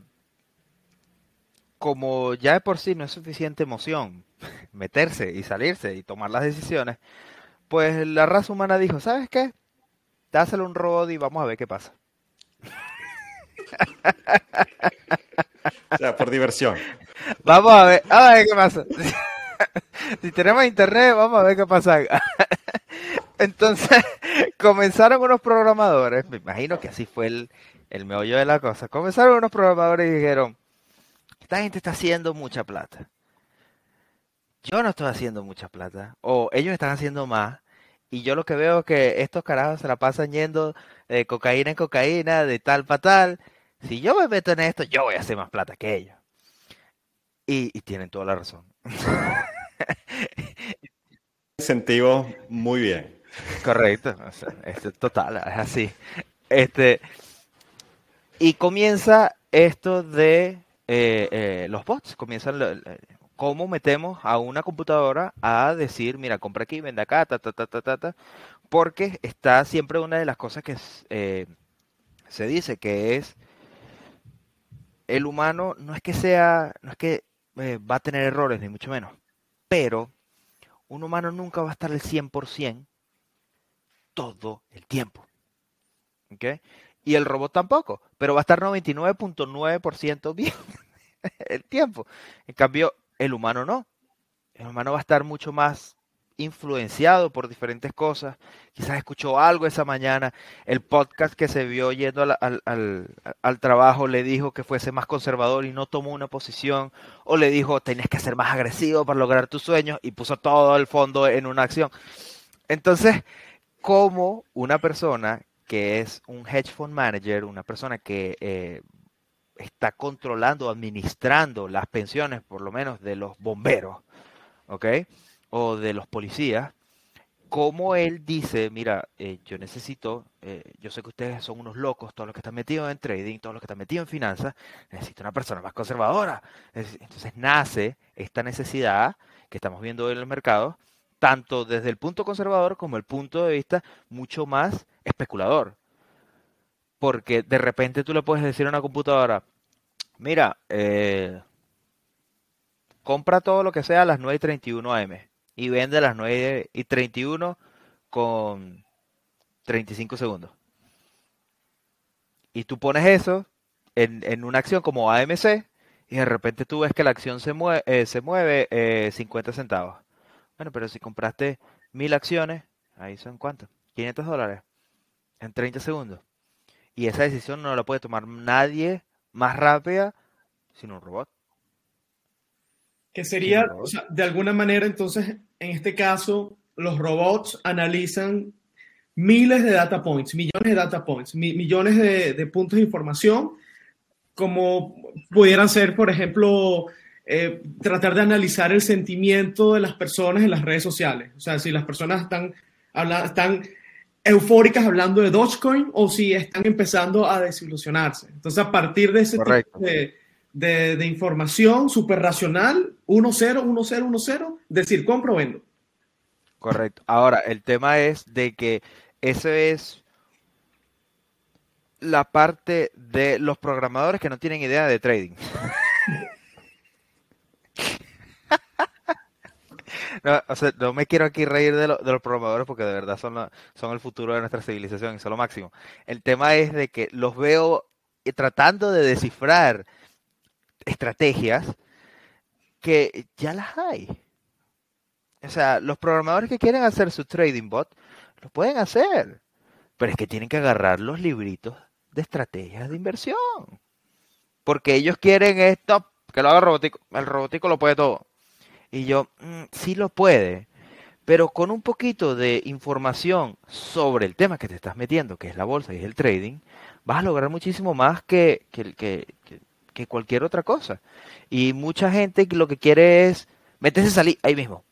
como ya de por sí no es suficiente emoción [LAUGHS] meterse y salirse y tomar las decisiones, pues la raza humana dijo, ¿sabes qué? Dáselo un robot y vamos a ver qué pasa. [LAUGHS] o sea, por diversión. [LAUGHS] Vamos a ver, a ver qué pasa. [LAUGHS] si tenemos internet, vamos a ver qué pasa. [LAUGHS] Entonces, [LAUGHS] comenzaron unos programadores, me imagino que así fue el, el meollo de la cosa. Comenzaron unos programadores y dijeron, esta gente está haciendo mucha plata. Yo no estoy haciendo mucha plata. O ellos están haciendo más. Y yo lo que veo es que estos carajos se la pasan yendo de cocaína en cocaína, de tal para tal. Si yo me meto en esto, yo voy a hacer más plata que ellos. Y tienen toda la razón. [LAUGHS] Incentivo muy bien. Correcto. es total, es así. Este, y comienza esto de eh, eh, los bots. Comienzan cómo metemos a una computadora a decir, mira, compra aquí, vende acá, ta, ta, ta, ta, ta, ta porque está siempre una de las cosas que eh, se dice, que es el humano no es que sea, no es que va a tener errores, ni mucho menos, pero un humano nunca va a estar al 100% todo el tiempo. ¿Ok? Y el robot tampoco, pero va a estar 99.9% bien [LAUGHS] el tiempo. En cambio, el humano no. El humano va a estar mucho más influenciado por diferentes cosas. Quizás escuchó algo esa mañana. El podcast que se vio yendo al, al, trabajo le dijo que fuese más conservador y no tomó una posición. O le dijo, tenés que ser más agresivo para lograr tus sueños y puso todo el fondo en una acción. Entonces, como una persona que es un hedge fund manager, una persona que eh, está controlando, administrando las pensiones, por lo menos de los bomberos, ¿ok? O de los policías, como él dice, mira, eh, yo necesito, eh, yo sé que ustedes son unos locos, todos los que están metidos en trading, todos los que están metidos en finanzas, necesito una persona más conservadora. Entonces nace esta necesidad que estamos viendo en el mercado, tanto desde el punto conservador como el punto de vista mucho más especulador. Porque de repente tú le puedes decir a una computadora, mira, eh, compra todo lo que sea a las 9 y 31 AM y vende a las 9 y 31 con 35 segundos. Y tú pones eso en, una acción como AMC y de repente tú ves que la acción se mueve, eh, se mueve 50 eh, centavos. Bueno, pero si compraste mil acciones, ahí son cuántos? 500 dólares en 30 segundos. Y esa decisión no la puede tomar nadie más rápida sino un robot. Que sería, o sea, de alguna manera, entonces, en este caso, los robots analizan miles de data points, millones de data points, millones de, puntos de información, como pudieran ser, por ejemplo, eh, tratar de analizar el sentimiento de las personas en las redes sociales. O sea, si las personas están, están eufóricas hablando de Dogecoin o si están empezando a desilusionarse. Entonces, a partir de ese tipo de, de, información súper racional, 1-0, 1-0, 1-0, decir compro o vendo. Correcto. Ahora, el tema es de que eso es la parte de los programadores que no tienen idea de trading. [LAUGHS] No, o sea, no me quiero aquí reír de, los programadores porque de verdad son, son el futuro de nuestra civilización y son lo máximo. El tema es de que los veo tratando de descifrar estrategias que ya las hay. O sea, los programadores que quieren hacer su trading bot, lo pueden hacer. Pero es que tienen que agarrar los libritos de estrategias de inversión. Porque ellos quieren esto, que lo haga el robótico. El robótico lo puede todo. Y yo, mm, sí lo puede, pero con un poquito de información sobre el tema que te estás metiendo, que es la bolsa y es el trading, vas a lograr muchísimo más que, que, que, cualquier otra cosa. Y mucha gente lo que quiere es meterse salir ahí mismo.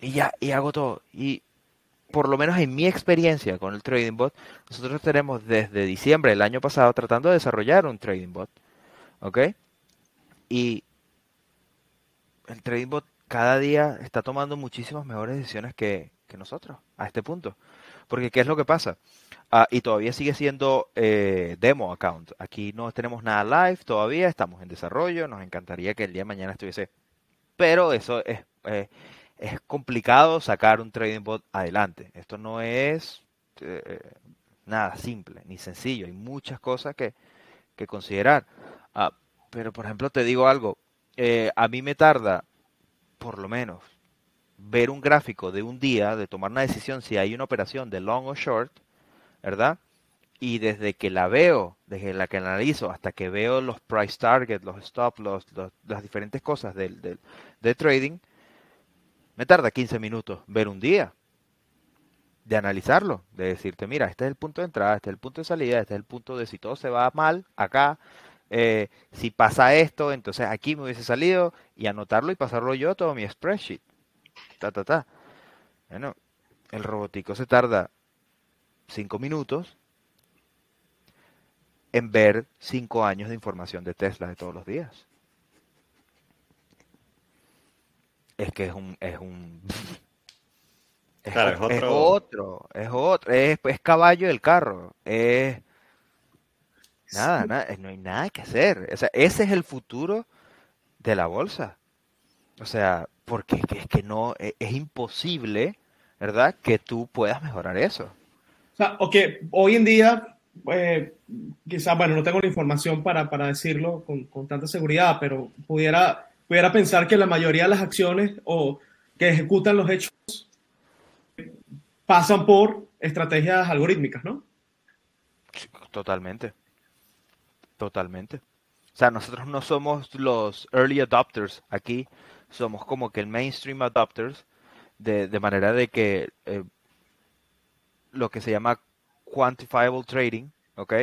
Y ya, y hago todo. Y por lo menos en mi experiencia con el Trading Bot, nosotros tenemos desde diciembre del año pasado tratando de desarrollar un Trading Bot. ¿Ok? Y el Trading Bot cada día está tomando muchísimas mejores decisiones que, nosotros a este punto. Porque ¿qué es lo que pasa? Ah, y todavía sigue siendo eh, demo account. Aquí no tenemos nada live todavía, estamos en desarrollo, nos encantaría que el día de mañana estuviese. Pero eso es, eh, es complicado sacar un trading bot adelante. Esto no es eh, nada simple ni sencillo. Hay muchas cosas que, que considerar. Ah, pero por ejemplo te digo algo, a mí me tarda por lo menos ver un gráfico de un día, de tomar una decisión si hay una operación de long o short, ¿verdad? y desde que la veo, desde la que analizo hasta que veo los price targets, los stop loss, las diferentes cosas del, del, de trading, me tarda 15 minutos ver un día de analizarlo, de decirte, mira, este es el punto de entrada, este es el punto de salida, este es el punto de si todo se va mal acá, eh, si pasa esto, entonces aquí me hubiese salido y anotarlo y pasarlo yo a todo mi spreadsheet. Ta, ta, ta. Bueno, el robotico se tarda 5 minutos en ver 5 años de información de Tesla de todos los días. Es que es un... Es un [LAUGHS] es, otro... es otro, es otro, es, es caballo del carro, es Nada, nada, no hay nada que hacer. O sea, ese es el futuro de la bolsa. O sea, porque es que no, e, es, imposible, ¿verdad? Que tú puedas mejorar eso. Sea, ok, hoy en día, eh, quizás, bueno, no tengo la información para, para decirlo con, con, tanta seguridad, pero pudiera, pudiera pensar que la mayoría de las acciones o que ejecutan los hechos pasan por estrategias algorítmicas, ¿no? Totalmente. Totalmente. O sea, nosotros no somos los early adopters aquí, somos como que el mainstream adopters, de, de manera de que eh, lo que se llama quantifiable trading, ¿ok?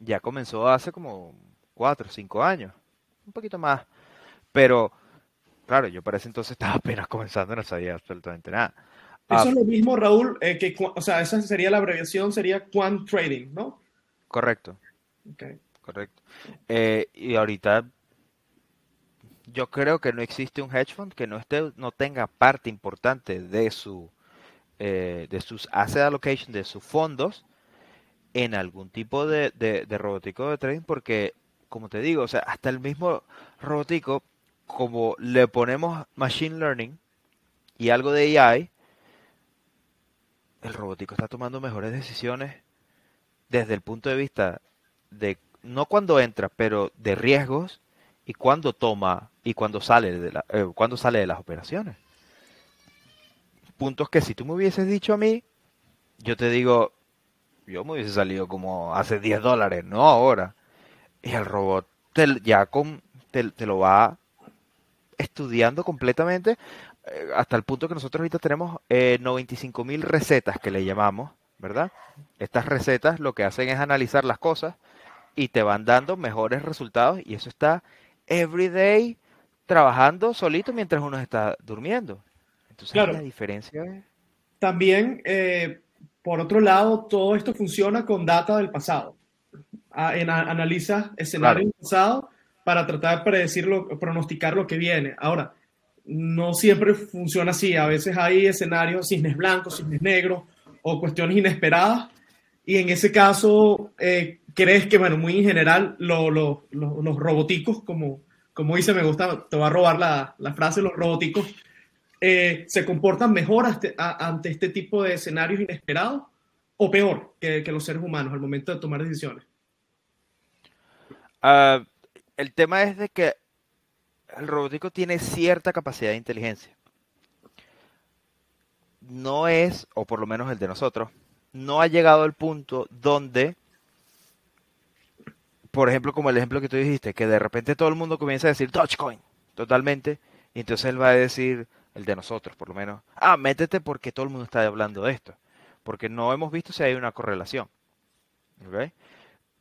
Ya comenzó hace como cuatro o cinco años, un poquito más. Pero, claro, yo para ese entonces [LAUGHS] estaba apenas comenzando, no sabía absolutamente nada. Eso es ah, lo mismo, Raúl, eh, que, o sea, esa sería la abreviación, sería quant trading, ¿no? Correcto. Okay correcto. Eh, y ahorita yo creo que no existe un hedge fund que no esté, no tenga parte importante de su eh, de sus asset allocation, de sus fondos, en algún tipo de, de, robótico de trading, porque como te digo, o sea, hasta el mismo robótico, como le ponemos machine learning y algo de AI, el robótico está tomando mejores decisiones desde el punto de vista de no cuando entra, pero de riesgos y cuando toma y cuando sale de, la, eh, cuando sale de las operaciones. Puntos que si tú me hubieses dicho a mí, yo te digo, yo me hubiese salido como hace 10 dólares, no ahora. Y el robot te, ya con, te, lo va estudiando completamente eh, hasta el punto que nosotros ahorita tenemos eh, 95 mil recetas que le llamamos, ¿verdad? Estas recetas lo que hacen es analizar las cosas y te van dando mejores resultados y eso está every day trabajando solito mientras uno está durmiendo. Entonces la diferencia. También, eh, por otro lado, todo esto funciona con data del pasado. Ah, en, analiza escenarios del pasado para tratar de predecirlo, pronosticar lo que viene. Ahora, no siempre funciona así. A veces hay escenarios, cisnes blancos, cisnes negros o cuestiones inesperadas. Y en ese caso, eh, ¿crees que, bueno, muy en general, los roboticos, como, como dice, me gusta, te va a robar la, la frase, los roboticos, eh, se comportan mejor ante, este tipo de escenarios inesperados o peor que, los seres humanos al momento de tomar decisiones? Ah, el tema es de que el robótico tiene cierta capacidad de inteligencia. No es, o por lo menos el de nosotros, no ha llegado al punto donde por ejemplo, como el ejemplo que tú dijiste, que de repente todo el mundo comienza a decir Dogecoin, totalmente, y entonces él va a decir, el de nosotros por lo menos, ah, métete porque todo el mundo está hablando de esto, porque no hemos visto si hay una correlación.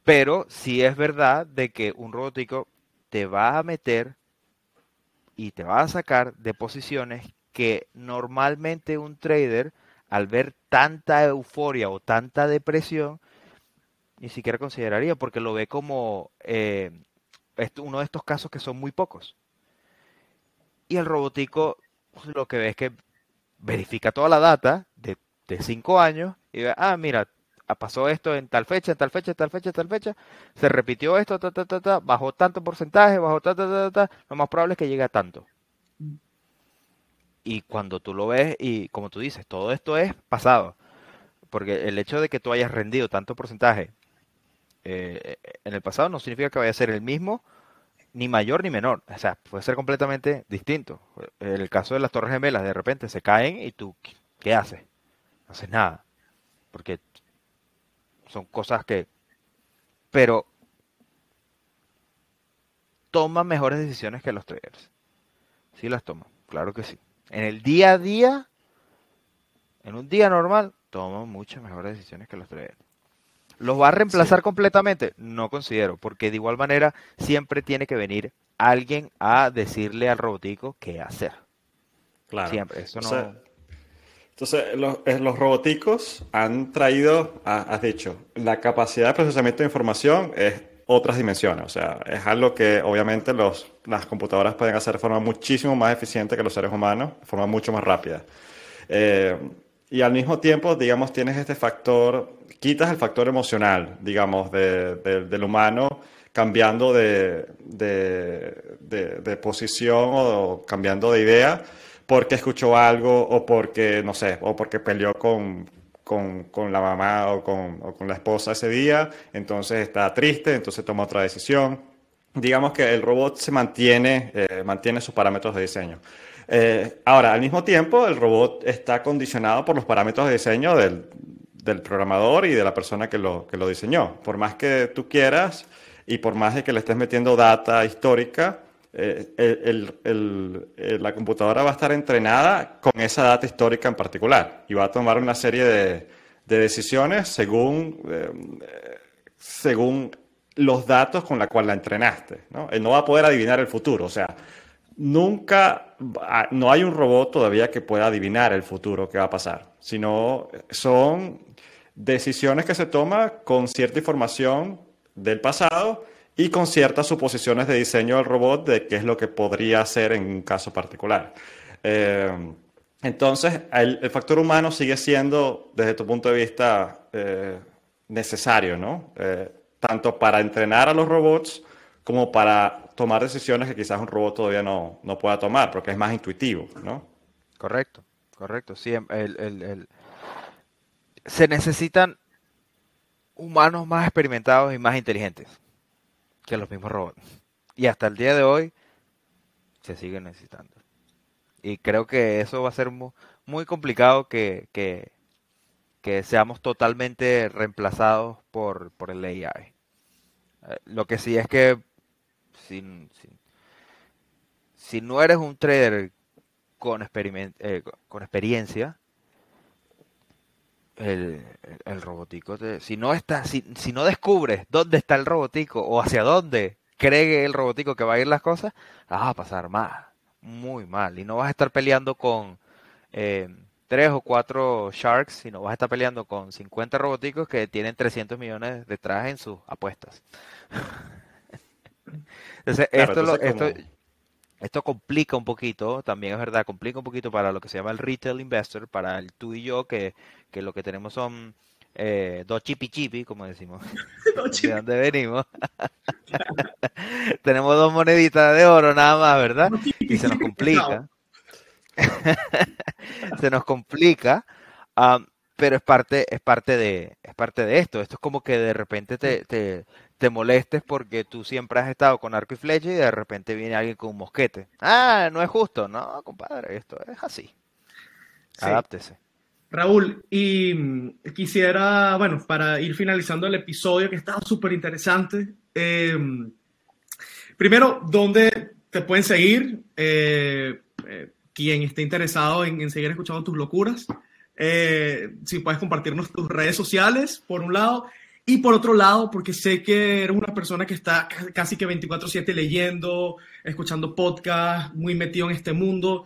Pero sí es verdad de que un robótico te va a meter y te va a sacar de posiciones que normalmente un trader, al ver tanta euforia o tanta depresión, ni siquiera consideraría, porque lo ve como eh, uno de estos casos que son muy pocos. Y el robotico lo que ve es que verifica toda la data de, cinco años y ve, ah, mira, ah, pasó esto en tal fecha, en tal fecha, en tal fecha, en tal fecha, se repitió esto, ta, ta, ta, ta, bajó tanto porcentaje, bajó ta, ta, ta, ta, lo más probable es que llegue a tanto. Y cuando tú lo ves, y como tú dices, todo esto es pasado. Porque el hecho de que tú hayas rendido tanto porcentaje eh, en el pasado no significa que vaya a ser el mismo, ni mayor ni menor. O sea, puede ser completamente distinto. El caso de las Torres Gemelas, de repente se caen y tú, ¿qué haces? No haces nada. Porque son cosas que pero toma mejores decisiones que los traders. Sí las toma, claro que sí. En el día a día, en un día normal, toma muchas mejores decisiones que los traders. ¿Los va a reemplazar completamente? No considero, porque de igual manera siempre tiene que venir alguien a decirle al robotico qué hacer. Claro. Siempre, eso no... Entonces, los, eh, los roboticos han traído, has dicho, la capacidad de procesamiento de información es otras dimensiones. O sea, es algo que obviamente los, las computadoras pueden hacer de forma muchísimo más eficiente que los seres humanos, de forma mucho más rápida. Eh, y al mismo tiempo, digamos, tienes este factor, quitas el factor emocional, digamos, de, del humano cambiando de, de posición o cambiando de idea porque escuchó algo o porque, no sé, o porque peleó con, con, con la mamá o con, o con, la esposa ese día, entonces está triste, entonces toma otra decisión. Digamos que el robot se mantiene, eh, mantiene sus parámetros de diseño. Eh, ahora, al mismo tiempo, el robot está condicionado por los parámetros de diseño del, del programador y de la persona que lo, que lo diseñó. Por más que tú quieras y por más de que le estés metiendo data histórica, eh, la computadora va a estar entrenada con esa data histórica en particular y va a tomar una serie de, decisiones según, eh, según los datos con la cual la entrenaste. ¿no? Él no va a poder adivinar el futuro. O sea, nunca, no hay un robot todavía que pueda adivinar el futuro que va a pasar, sino son decisiones que se toman con cierta información del pasado y con ciertas suposiciones de diseño del robot de qué es lo que podría hacer en un caso particular. Eh, entonces, el, factor humano sigue siendo, desde tu punto de vista, eh, necesario, ¿no? Eh, tanto para entrenar a los robots como para tomar decisiones que quizás un robot todavía no, no pueda tomar, porque es más intuitivo, ¿no? Correcto, correcto. Sí, el, se necesitan humanos más experimentados y más inteligentes que los mismos robots. Y hasta el día de hoy se siguen necesitando. Y creo que eso va a ser muy, complicado que, que, seamos totalmente reemplazados por, por el AI. Eh, lo que sí es que sin, si no eres un trader con, eh, con experiencia, el, el robotico, si no está, si, si no descubres dónde está el robotico o hacia dónde cree el robotico que va a ir las cosas, vas a pasar mal, muy mal. Y no vas a estar peleando con eh, tres o cuatro sharks, sino vas a estar peleando con 50 roboticos que tienen 300 millones detrás en sus apuestas. [LAUGHS] entonces, esto, esto, esto complica un poquito, también es verdad, complica un poquito para lo que se llama el retail investor, para el tú y yo, que, que lo que tenemos son eh, dos chipi chipi, como decimos, [LAUGHS] [LAUGHS] de dónde venimos. tenemos dos moneditas de oro nada más, ¿verdad? Y se nos complica. [LAUGHS] se nos complica, pero es parte, es parte de, es parte de esto. Esto es como que de repente te, te, te molestes porque tú siempre has estado con arco y flecha y de repente viene alguien con un mosquete. Ah, no es justo. No, compadre, esto es así. Adáptese. Raúl, y mm, quisiera, bueno, para ir finalizando el episodio que estaba súper interesante, em, primero, ¿dónde te pueden seguir? Eh, eh, quien esté interesado en, en, seguir escuchando tus locuras. Eh, si puedes compartirnos tus redes sociales, por un lado, y por otro lado, porque sé que eres una persona que está casi que 24/7 leyendo, escuchando podcasts, muy metido en este mundo,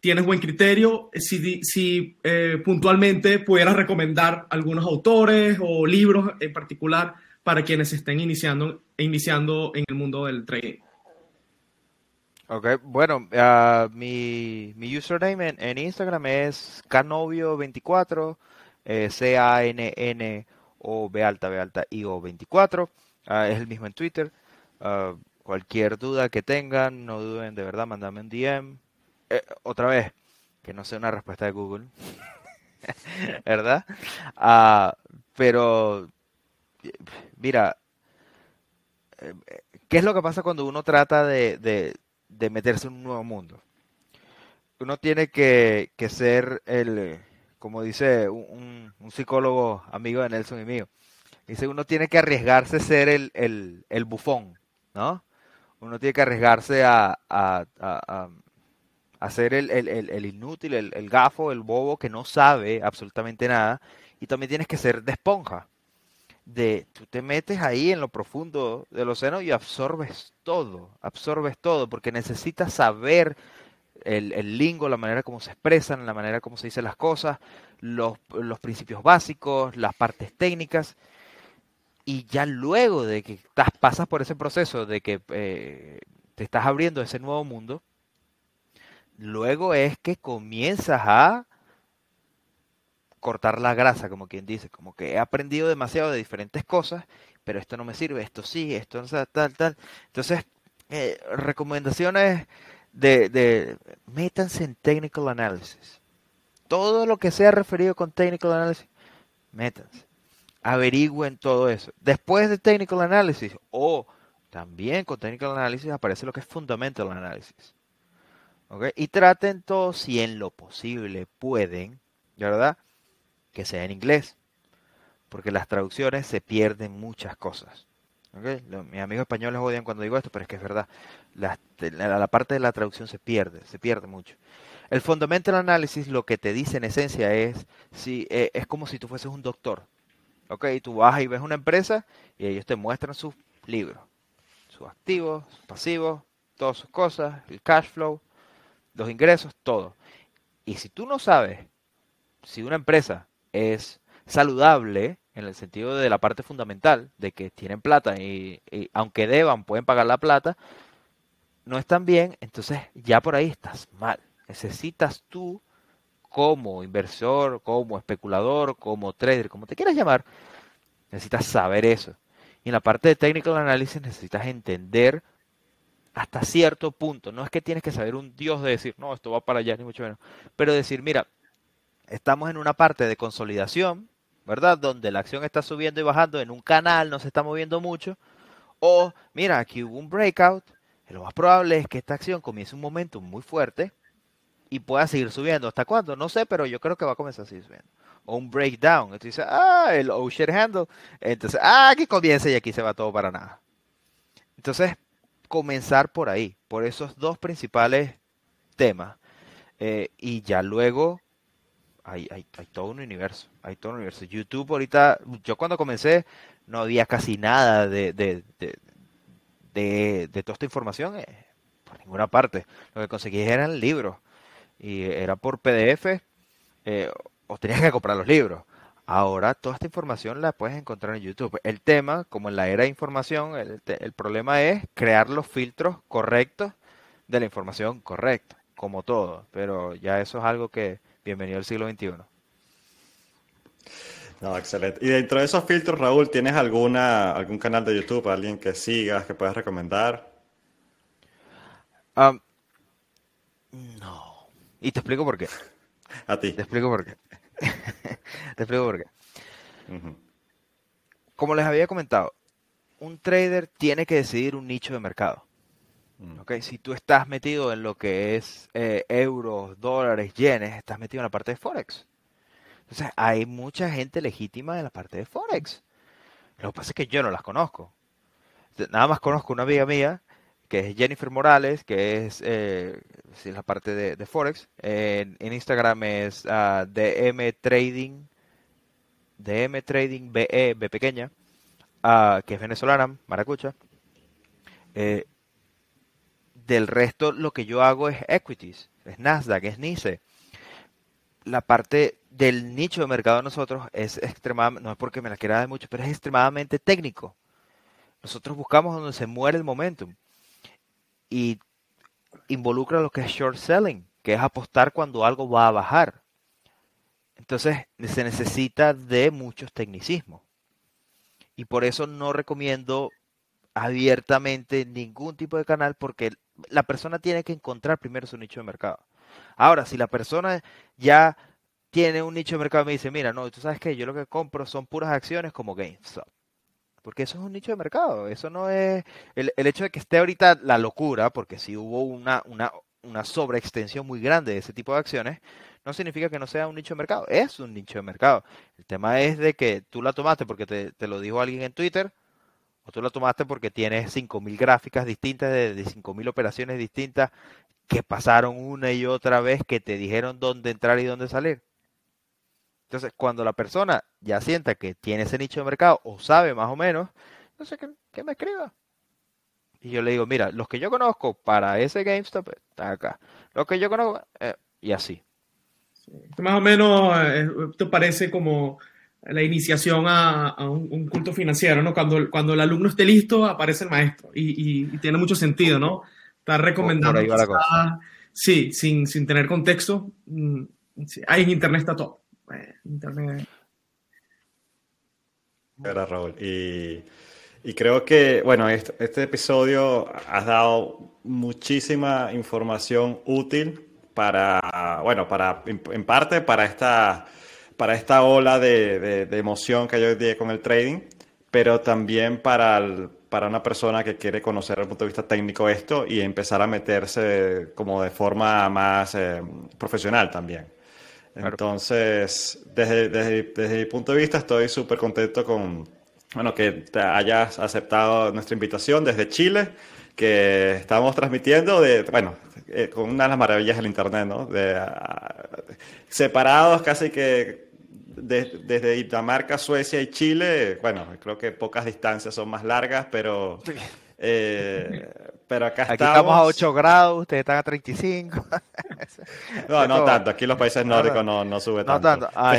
tienes buen criterio, si, si eh, puntualmente pudieras recomendar algunos autores o libros en particular para quienes estén iniciando, iniciando en el mundo del trading. Ok, bueno, uh, mi, mi, username en, Instagram es canovio24, eh, C-A-N-N o B alta, B alta, IO24. Ah, es el mismo en Twitter. Ah, cualquier duda que tengan, no duden de verdad, mandame un DM. Eh, otra vez, que no sea una respuesta de Google. [LAUGHS] ¿Verdad? Pero, mira, eh, ¿qué es lo que pasa cuando uno trata de, meterse en un nuevo mundo? Uno tiene que, que ser el como dice un, psicólogo amigo de Nelson y mío, Dice, uno tiene que arriesgarse a ser el, el, el bufón, ¿no? Uno tiene que arriesgarse a, a, a, ser el, el, el, inútil, el, gafo, el bobo que no sabe absolutamente nada. Y también tienes que ser de esponja. De, tú te metes ahí en lo profundo del océano y absorbes todo, absorbes todo, porque necesitas saber el, el, lingo, la manera como se expresan, la manera como se dicen las cosas, los, los principios básicos, las partes técnicas. Y ya luego de que estás, pasas por ese proceso de que eh, te estás abriendo ese nuevo mundo, luego es que comienzas a cortar la grasa, como quien dice, como que he aprendido demasiado de diferentes cosas, pero esto no me sirve, esto sí, esto no tal, tal. Entonces, eh, recomendaciones de, de métanse en technical analysis. Todo lo que sea referido con technical analysis, métanse averigüen todo eso. Después de Technical Analysis, o también con Technical Analysis aparece lo que es Fundamental Analysis. Y traten todo, si en lo posible pueden, ¿verdad? Que sea en inglés. Porque las traducciones se pierden muchas cosas. mis amigos españoles odian cuando digo esto, pero es que es verdad. La, parte de la traducción se pierde, se pierde mucho. El fundamental analysis lo que te dice en esencia es, si, eh, es como si tú fueses un doctor. Ok, tú vas y ves una empresa y ellos te muestran sus libros, sus activos, sus pasivos, todas sus cosas, el cash flow, los ingresos, todo. Y si tú no sabes si una empresa es saludable en el sentido de la parte fundamental, de que tienen plata y, aunque deban pueden pagar la plata, no están bien, entonces ya por ahí estás mal. Necesitas tú como inversor, como especulador, como trader, como te quieras llamar, necesitas saber eso. Y en la parte de technical analysis necesitas entender hasta cierto punto. No es que tienes que saber un dios de decir, no, esto va para allá, ni mucho menos. Pero decir, mira, estamos en una parte de consolidación, ¿verdad? Donde la acción está subiendo y bajando en un canal, no se está moviendo mucho. O, mira, aquí hubo un breakout. Lo más probable es que esta acción comience un momento muy fuerte y pueda seguir subiendo. ¿Hasta cuándo? No sé, pero yo creo que va a comenzar a seguir subiendo. O un breakdown. Entonces dice, ah, el ocean handle. Entonces, ah, aquí comienza y aquí se va todo para nada. Entonces, comenzar por ahí, por esos dos principales temas. Eh, y ya luego hay, hay, hay, todo un universo. Hay todo un universo. YouTube ahorita, yo cuando comencé no había casi nada de, de, de, de, toda esta información eh, por ninguna parte. Lo que conseguí eran libros y era por PDF eh, o tenías que comprar los libros. Ahora toda esta información la puedes encontrar en YouTube. El tema, como en la era de información, el, problema es crear los filtros correctos de la información correcta, como todo. Pero ya eso es algo que bienvenido al siglo XXI. No, excelente. Y dentro de esos filtros, Raúl, ¿tienes alguna, algún canal de YouTube, alguien que sigas, que puedas recomendar? no. Y te explico por qué. A ti. Te explico por qué. [LAUGHS] te explico por qué. Como les había comentado, un trader tiene que decidir un nicho de mercado. Mm. Okay, si tú estás metido en lo que es eh, euros, dólares, yenes, estás metido en la parte de Forex. Entonces, hay mucha gente legítima en la parte de Forex. Lo que pasa es que yo no las conozco. Nada más conozco una amiga mía que es Jennifer Morales, que es eh, la parte de, Forex. en Instagram es uh, DM Trading, DM Trading BE, B pequeña, uh, que es venezolana, maracucha. Eh, del resto, lo que yo hago es equities, es Nasdaq, es NICE. La parte del nicho de mercado de nosotros es extremadamente, no es porque me la quiera dar mucho, pero es extremadamente técnico. Nosotros buscamos donde se muere el momentum y involucra lo que es short selling, que es apostar cuando algo va a bajar. Entonces se necesita de muchos tecnicismos. Y por eso no recomiendo abiertamente ningún tipo de canal porque la persona tiene que encontrar primero su nicho de mercado. Ahora, si la persona ya tiene un nicho de mercado y me dice, mira, no, tú sabes que yo lo que compro son puras acciones como GameStop. Porque eso es un nicho de mercado. Eso no es. El, hecho de que esté ahorita la locura, porque si hubo una, una, una sobreextensión muy grande de ese tipo de acciones, no significa que no sea un nicho de mercado. Es un nicho de mercado. El tema es de que tú la tomaste porque te, te lo dijo alguien en Twitter, o tú la tomaste porque tienes 5.000 gráficas distintas de, de 5.000 operaciones distintas que pasaron una y otra vez que te dijeron dónde entrar y dónde salir. Entonces, cuando la persona ya sienta que tiene ese nicho de mercado o sabe más o menos, no sé qué me escriba. Y yo le digo, mira, los que yo conozco para ese GameStop están acá. Los que yo conozco, eh, y así. Más o menos, eh, parece como la iniciación a, un, culto financiero, ¿no? Cuando, cuando el alumno esté listo, aparece el maestro. Y, tiene mucho sentido, ¿no? Está recomendando. Sí, sin, sin tener contexto. Mm, ahí en Internet está todo. Eh, Internet. Era Raúl. Y y creo que, bueno, este, este, episodio has dado muchísima información útil para, bueno, para, en, parte para esta, para esta ola de, de, emoción que hay hoy día con el trading, pero también para, para una persona que quiere conocer desde el punto de vista técnico esto y empezar a meterse como de forma más eh, profesional también. Entonces, desde, desde, desde mi punto de vista, estoy súper contento con bueno, que te hayas aceptado nuestra invitación desde Chile, que estamos transmitiendo de, bueno, eh, con una de las maravillas del Internet, ¿no? De, ah, separados casi que desde Dinamarca, Suecia y Chile, bueno, creo que pocas distancias son más largas, pero [LAUGHS] eh, pero acá aquí estamos... a 8 grados, ustedes están a 35. [LAUGHS] no, no tanto. Aquí los países nórdicos no, no sube tanto. No tanto. Ah,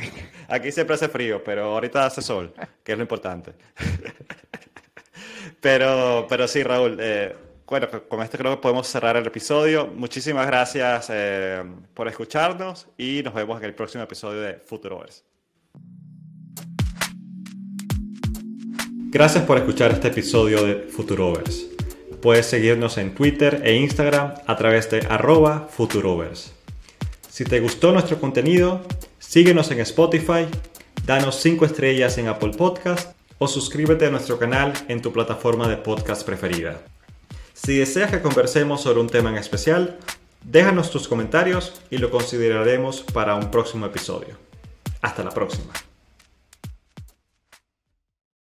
[LAUGHS] aquí siempre hace frío, pero ahorita hace sol, que es lo importante. pero, pero sí, Raúl. Eh, bueno, con esto creo que podemos cerrar el episodio. Muchísimas gracias eh, por escucharnos y nos vemos en el próximo episodio de Futurovers. Gracias por escuchar este episodio de Futurovers. Puedes seguirnos en Twitter e Instagram a través de arroba Futurovers. Si te gustó nuestro contenido, síguenos en Spotify, danos 5 estrellas en Apple Podcast o suscríbete a nuestro canal en tu plataforma de podcast preferida. Si deseas que conversemos sobre un tema en especial, déjanos tus comentarios y lo consideraremos para un próximo episodio. Hasta la próxima.